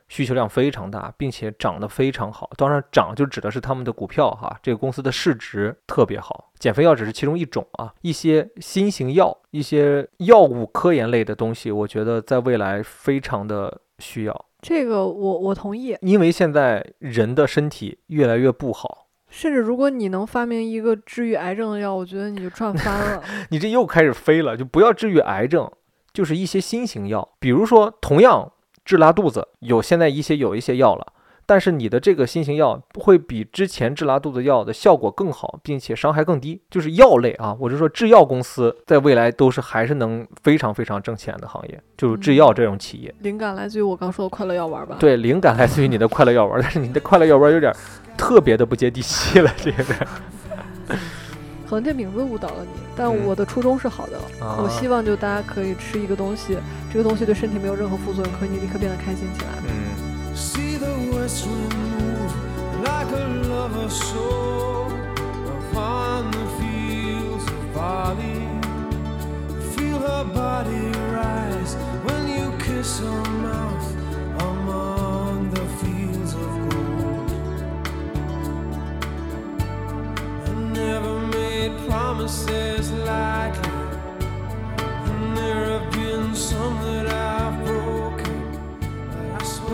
需求量非常大，并且涨得非常好。当然，涨就指的是他们的股票哈，这个公司的市值特别好。减肥药只是其中一种啊，一些新型药、一些药物科研类的东西，我觉得在未来非常的需要，这个我我同意。因为现在人的身体越来越不好。甚至如果你能发明一个治愈癌症的药，我觉得你就赚翻了。你这又开始飞了，就不要治愈癌症，就是一些新型药，比如说同样治拉肚子，有现在一些有一些药了，但是你的这个新型药会比之前治拉肚子药的效果更好，并且伤害更低。就是药类啊，我就说制药公司在未来都是还是能非常非常挣钱的行业，就是制药这种企业。灵感来自于我刚说的快乐药丸吧？，对，灵感来自于你的快乐药丸，但是你的快乐药丸有点特别的不接地气了，这个 可能这名字误导了你，但嗯我的初衷是好的。啊我希望就大家可以吃一个东西，这个东西对身体没有任何副作用，可以你立刻变得开心起来。嗯。The west move like a lover soul upon the fields of barley. Feel her body rise when you kiss her mouth among the fields of gold. I never made promises lightly,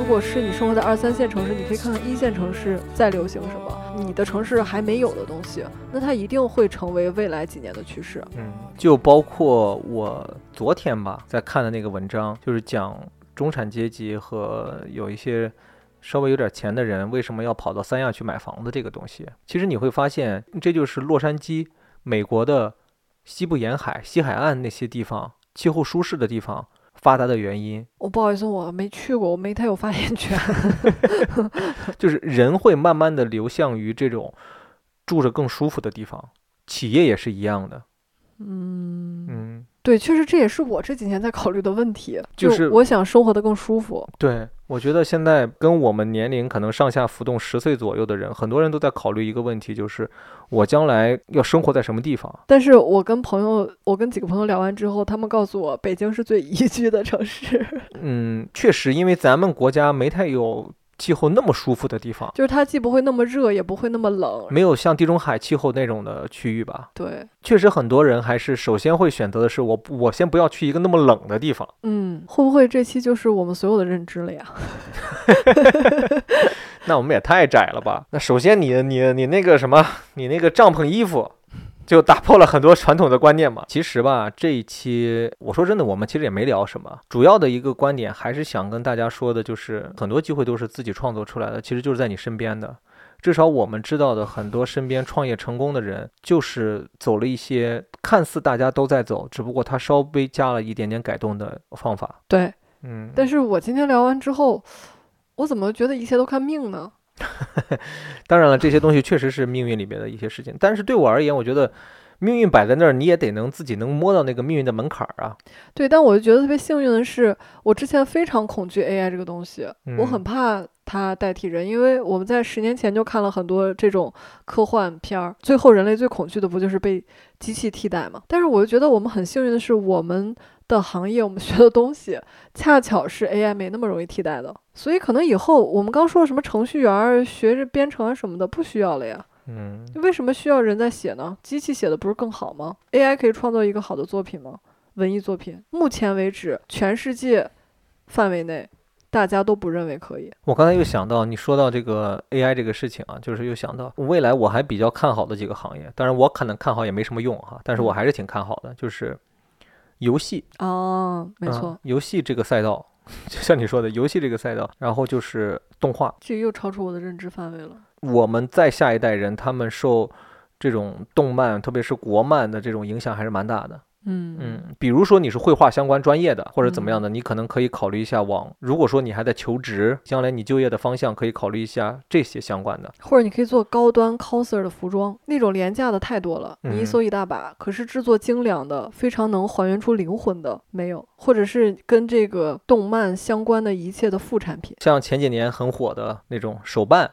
如果是你生活在二三线城市，你可以看看一线城市在流行什么，你的城市还没有的东西，那它一定会成为未来几年的趋势。嗯，就包括我昨天吧在看的那个文章，就是讲中产阶级和有一些稍微有点钱的人为什么要跑到三亚去买房子这个东西。其实你会发现，这就是洛杉矶、美国的西部沿海、西海岸那些地方气候舒适的地方发达的原因。我不好意思，我没去过，我没太有发言权。就是人会慢慢的流向于这种住着更舒服的地方，企业也是一样的。嗯，嗯，对，确实这也是我这几年在考虑的问题，就是我想生活的更舒服。对，我觉得现在跟我们年龄可能上下浮动十岁左右的人，很多人都在考虑一个问题，就是我将来要生活在什么地方。但是我跟朋友，我跟几个朋友聊完之后，他们告诉我，北京是最宜居的城市。嗯，确实，因为咱们国家没太有气候那么舒服的地方，就是它既不会那么热，也不会那么冷。没有像地中海气候那种的区域吧。对，确实，很多人还是首先会选择的是我我先不要去一个那么冷的地方。嗯，会不会这期就是我们所有的认知了呀？那我们也太窄了吧？那首先你你你那个什么，你那个帐篷衣服。就打破了很多传统的观念嘛。其实吧，这一期我说真的，我们其实也没聊什么。主要的一个观点还是想跟大家说的，就是很多机会都是自己创作出来的，其实就是在你身边的。至少我们知道的很多身边创业成功的人，就是走了一些看似大家都在走，只不过他稍微加了一点点改动的方法。对，嗯，但是我今天聊完之后，我怎么觉得一切都看命呢？当然了，这些东西确实是命运里面的一些事情，但是对我而言，我觉得命运摆在那儿，你也得能自己能摸到那个命运的门槛儿啊。对，但我就觉得特别幸运的是，我之前非常恐惧 AI 这个东西，我嗯很怕它代替人，因为我们在十年前就看了很多这种科幻片儿，最后人类最恐惧的不就是被机器替代吗？但是我就觉得我们很幸运的是，我们的行业我们学的东西恰巧是 AI 没那么容易替代的，所以可能以后我们刚说的什么程序员儿学着编程啊什么的不需要了呀。嗯，为什么需要人在写呢？机器写的不是更好吗？AI 可以创作一个好的作品吗？文艺作品，目前为止，全世界范围内，大家都不认为可以。我刚才又想到你说到这个 AI 这个事情啊，就是又想到未来我还比较看好的几个行业，当然我可能看好也没什么用哈，但是我还是挺看好的，就是游戏，哦，没错，嗯游戏这个赛道，就像你说的，游戏这个赛道，然后就是动画，这又超出我的认知范围了。我们在下一代人，他们受这种动漫，特别是国漫的这种影响还是蛮大的。嗯嗯，比如说你是绘画相关专业的，或者怎么样的，你可能可以考虑一下往。如果说你还在求职，将来你就业的方向可以考虑一下这些相关的。或者你可以做高端 coser 的服装，那种廉价的太多了，你一嗯搜一大把。可是制作精良的、非常能还原出灵魂的没有，或者是跟这个动漫相关的一切的副产品，像前几年很火的那种手办，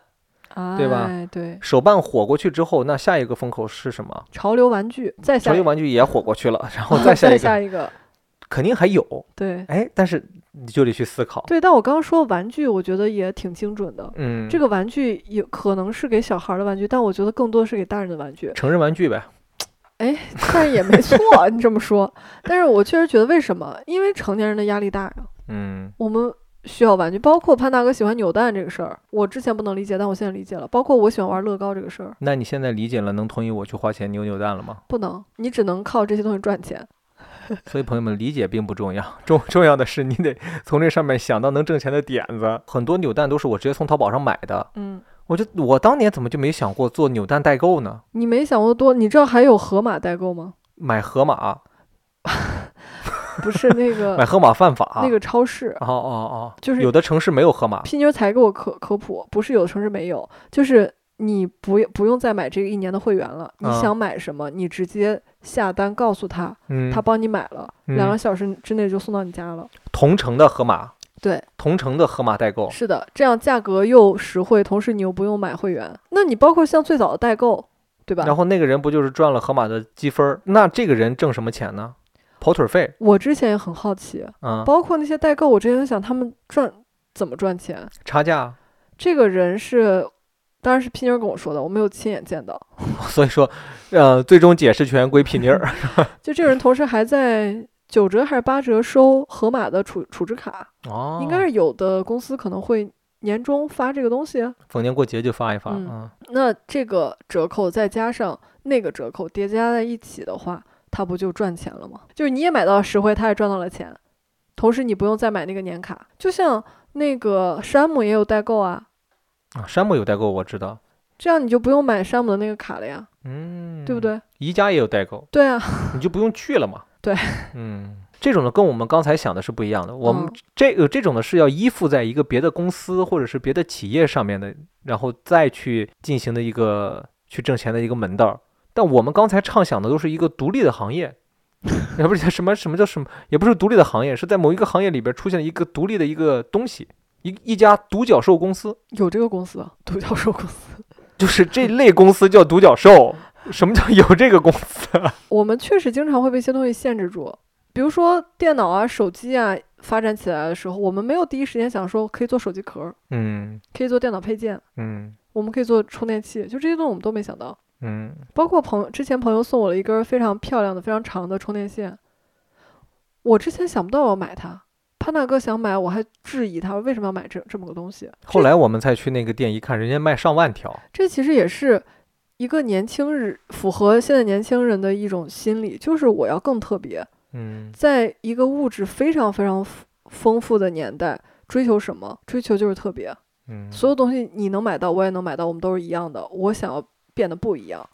对吧哎，对，手办火过去之后，那下一个风口是什么？潮流玩具，再下潮一流玩具也火过去了，然后再 下一个，下一个，肯定还有。对哎，但是你就得去思考。对。但我刚刚说玩具，我觉得也挺精准的。嗯，这个玩具也可能是给小孩儿的玩具，但我觉得更多的是给大人的玩具。成人玩具呗。哎，但也没错，你这么说。但是我确实觉得，为什么？因为成年人的压力大呀。嗯我们需要玩具，包括潘大哥喜欢扭蛋这个事儿，我之前不能理解，但我现在理解了。包括我喜欢玩乐高这个事儿，那你现在理解了，能同意我去花钱扭扭蛋了吗？不能，你只能靠这些东西赚钱。所以朋友们，理解并不重要，重重要的是你得从这上面想到能挣钱的点子。很多扭蛋都是我直接从淘宝上买的，嗯，我就我当年怎么就没想过做扭蛋代购呢？你没想过多，你知道还有盒马代购吗？买盒马，不是那个 买个盒马犯法。那个超市，哦哦哦，就是有的城市没有盒马。拼妞才给我科科普，不是有的城市没有，就是你不不用再买这个一年的会员了，你啊想买什么，你直接下单告诉他，嗯，他帮你买了，两嗯个小时之内就送到你家了。同城的盒马，对，同城的盒马代购。是的，这样价格又实惠，同时你又不用买会员。那你包括像最早的代购，对吧？然后那个人不就是赚了盒马的积分儿？那这个人挣什么钱呢？跑腿儿费。我之前也很好奇，嗯，包括那些代购，我之前在想他们赚怎么赚钱。差价。这个人是，当然是皮妮儿跟我说的，我没有亲眼见到。所以说，呃，最终解释权归皮妮儿。就这个人同时还在九折还是八折收盒马的储储值卡，哦，应该是有的公司可能会年终发这个东西。逢年过节就发一发。嗯嗯，那这个折扣再加上那个折扣叠加在一起的话，他不就赚钱了吗？就是你也买到了实惠，他也赚到了钱，同时你不用再买那个年卡。就像那个山姆也有代购啊，啊，山姆有代购，我知道。这样你就不用买山姆的那个卡了呀，嗯，对不？对？宜家也有代购，对啊，你就不用去了嘛。对，嗯，这种的跟我们刚才想的是不一样的。我们嗯这个这种的是要依附在一个别的公司或者是别的企业上面的，然后再去进行的一个去挣钱的一个门道儿。但我们刚才畅想的都是一个独立的行业，也不是什么什么叫什么，也不是独立的行业，是在某一个行业里边出现了一个独立的一个东西，一一家独角兽公司，有这个公司，啊，独角兽公司。就是这类公司叫独角兽。什么叫有这个公司啊？我们确实经常会被一些东西限制住，比如说电脑啊、手机啊发展起来的时候，我们没有第一时间想说可以做手机壳儿，嗯可以做电脑配件，嗯我们可以做充电器，就这些东西我们都没想到。嗯，包括朋友之前朋友送我了一根儿非常漂亮的、非常长的充电线，我之前想不到我要买它。潘大哥想买，我还质疑他为什么要买这这么个东西。后来我们才去那个店一看，人家卖上万条。这其实也是一个年轻人符合现在年轻人的一种心理，就是我要更特别。嗯在一个物质非常非常丰丰富的年代，追求什么？追求就是特别。嗯，所有东西你能买到，我也能买到，我们都是一样的。我想要变得不一样，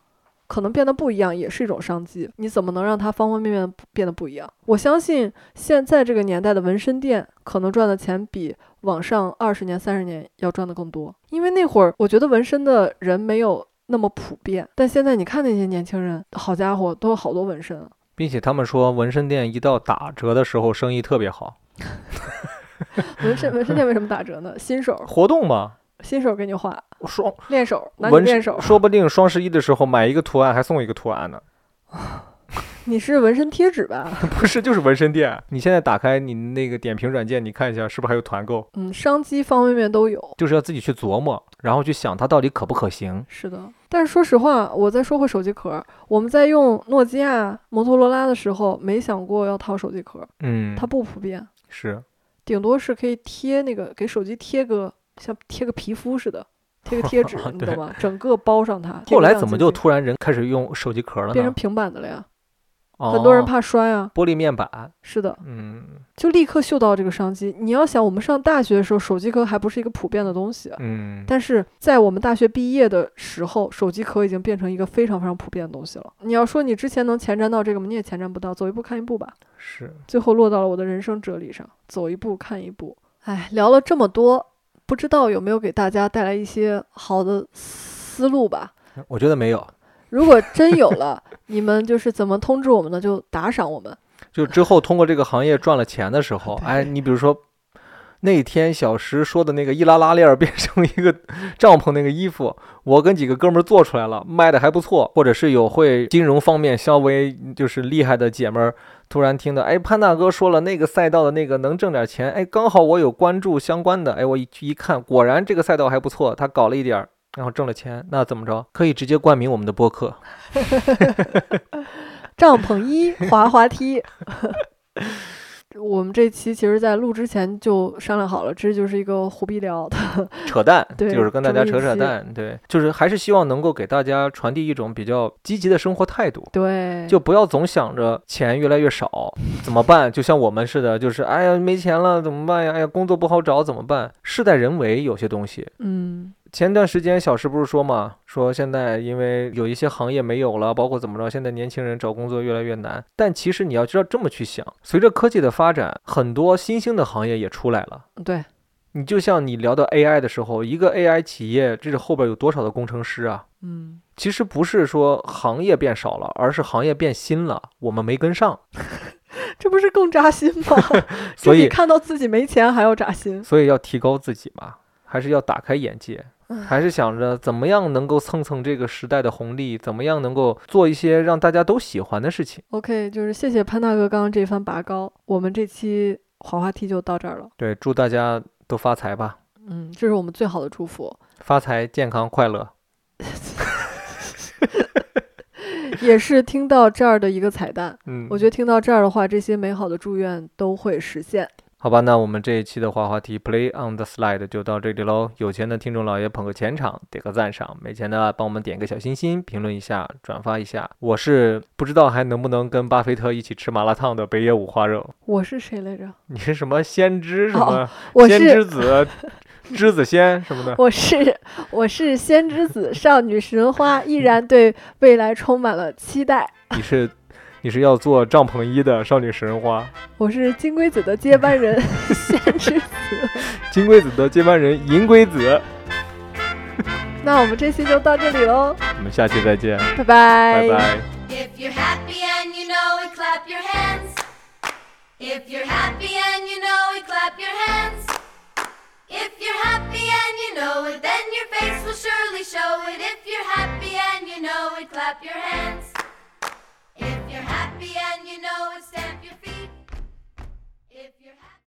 可能变得不一样也是一种商机。你怎么能让它方方面面不变得不一样？我相信现在这个年代的纹身店可能赚的钱比往上二十年、三十年要赚的更多，因为那会儿我觉得纹身的人没有那么普遍，但现在你看那些年轻人，好家伙，都有好多纹身啊。并且他们说纹身店一到打折的时候生意特别好，纹身纹身店为什么打折呢？新手活动嘛，新手给你画，双练手男女练手。说不定双十一的时候买一个图案还送一个图案呢。你是纹身贴纸吧？不是，就是纹身店。你现在打开你那个点评软件，你看一下是不是还有团购？嗯，商机方方面面都有。就是要自己去琢磨，然后去想它到底可不可行。是的，但是说实话，我再说回手机壳，我们在用诺基亚、摩托罗拉的时候，没想过要套手机壳，嗯，它不普遍，是顶多是可以贴那个给手机贴个像贴个皮肤似的，贴个贴纸，你对懂吗？整个包上它。后来怎么就突然人开始用手机壳了变成？平板的了呀？哦很多人怕摔啊。玻璃面板。是的，嗯就立刻嗅到这个商机。你要想，我们上大学的时候，手机壳还不是一个普遍的东西，嗯，但是在我们大学毕业的时候，手机壳已经变成一个非常非常普遍的东西了。你要说你之前能前瞻到这个吗？你也前瞻不到，走一步看一步吧。是最后落到了我的人生哲理上，走一步看一步。哎，聊了这么多，不知道有没有给大家带来一些好的思路吧？我觉得没有。如果真有了，你们就是怎么通知我们呢？就打赏我们。就之后通过这个行业赚了钱的时候，哎，你比如说那天小石说的那个易拉拉链儿变成一个 帐篷那个衣服，我跟几个哥们儿做出来了，卖的还不错，或者是有会金融方面稍微就是厉害的姐们儿。突然听到，哎，潘大哥说了那个赛道的那个能挣点钱，哎，刚好我有关注相关的，哎，我一去一看，果然这个赛道还不错，他搞了一点儿，然后挣了钱，那怎么着？可以直接冠名我们的播客。帐篷一滑滑梯。我们这期其实，在录之前就商量好了，这就是一个胡逼聊的。扯淡，对就是跟大家扯扯淡，对，就是还是希望能够给大家传递一种比较积极的生活态度，对，就不要总想着钱越来越少怎么办，就像我们似的，就是哎呀没钱了怎么办呀？哎呀工作不好找怎么办？事在人为，有些东西。嗯，前段时间小石不是说嘛，说现在因为有一些行业没有了，包括怎么着，现在年轻人找工作越来越难。但其实你要知道这么去想，随着科技的发展，很多新兴的行业也出来了。对，你就像你聊到 AI 的时候，一个 AI 企业，这是后边有多少的工程师啊？嗯，其实不是说行业变少了，而是行业变新了，我们没跟上。这不是更扎心吗？所以看到自己没钱还要扎心。所以要提高自己嘛，还是要打开眼界，唉还是想着怎么样能够蹭蹭这个时代的红利，怎么样能够做一些让大家都喜欢的事情。OK，就是谢谢潘大哥刚刚这番拔高，我们这期滑滑梯就到这儿了。对，祝大家都发财吧，嗯，这是我们最好的祝福，发财、健康、快乐。也是听到这儿的一个彩蛋。嗯，我觉得听到这儿的话，这些美好的祝愿都会实现。好吧，那我们这一期的滑滑梯 Play on the Slide 就到这里喽。有钱的听众老爷捧个钱场，点个赞赏；没钱的帮我们点个小心心，评论一下，转发一下。我是不知道还能不能跟巴菲特一起吃麻辣烫的北野五花肉。我是谁来着？你是什么先知 什哦么？我先知子、知子仙什么的？我是我是仙之子，少女神花，依然对未来充满了期待。你是你是要做帐篷衣的少女食人花，我是金龟子的接班人，仙之子。金龟子的接班人银龟子。那我们这期就到这里喽，我们下期再见，拜拜拜。If you're happy and you know it, clap your hands. If you're happy and you know it, clap your hands. If you're happy and you know it, then your face will surely show it. If you're happy and you know it, clap your hands. If you're happy and you know it, stamp your feet.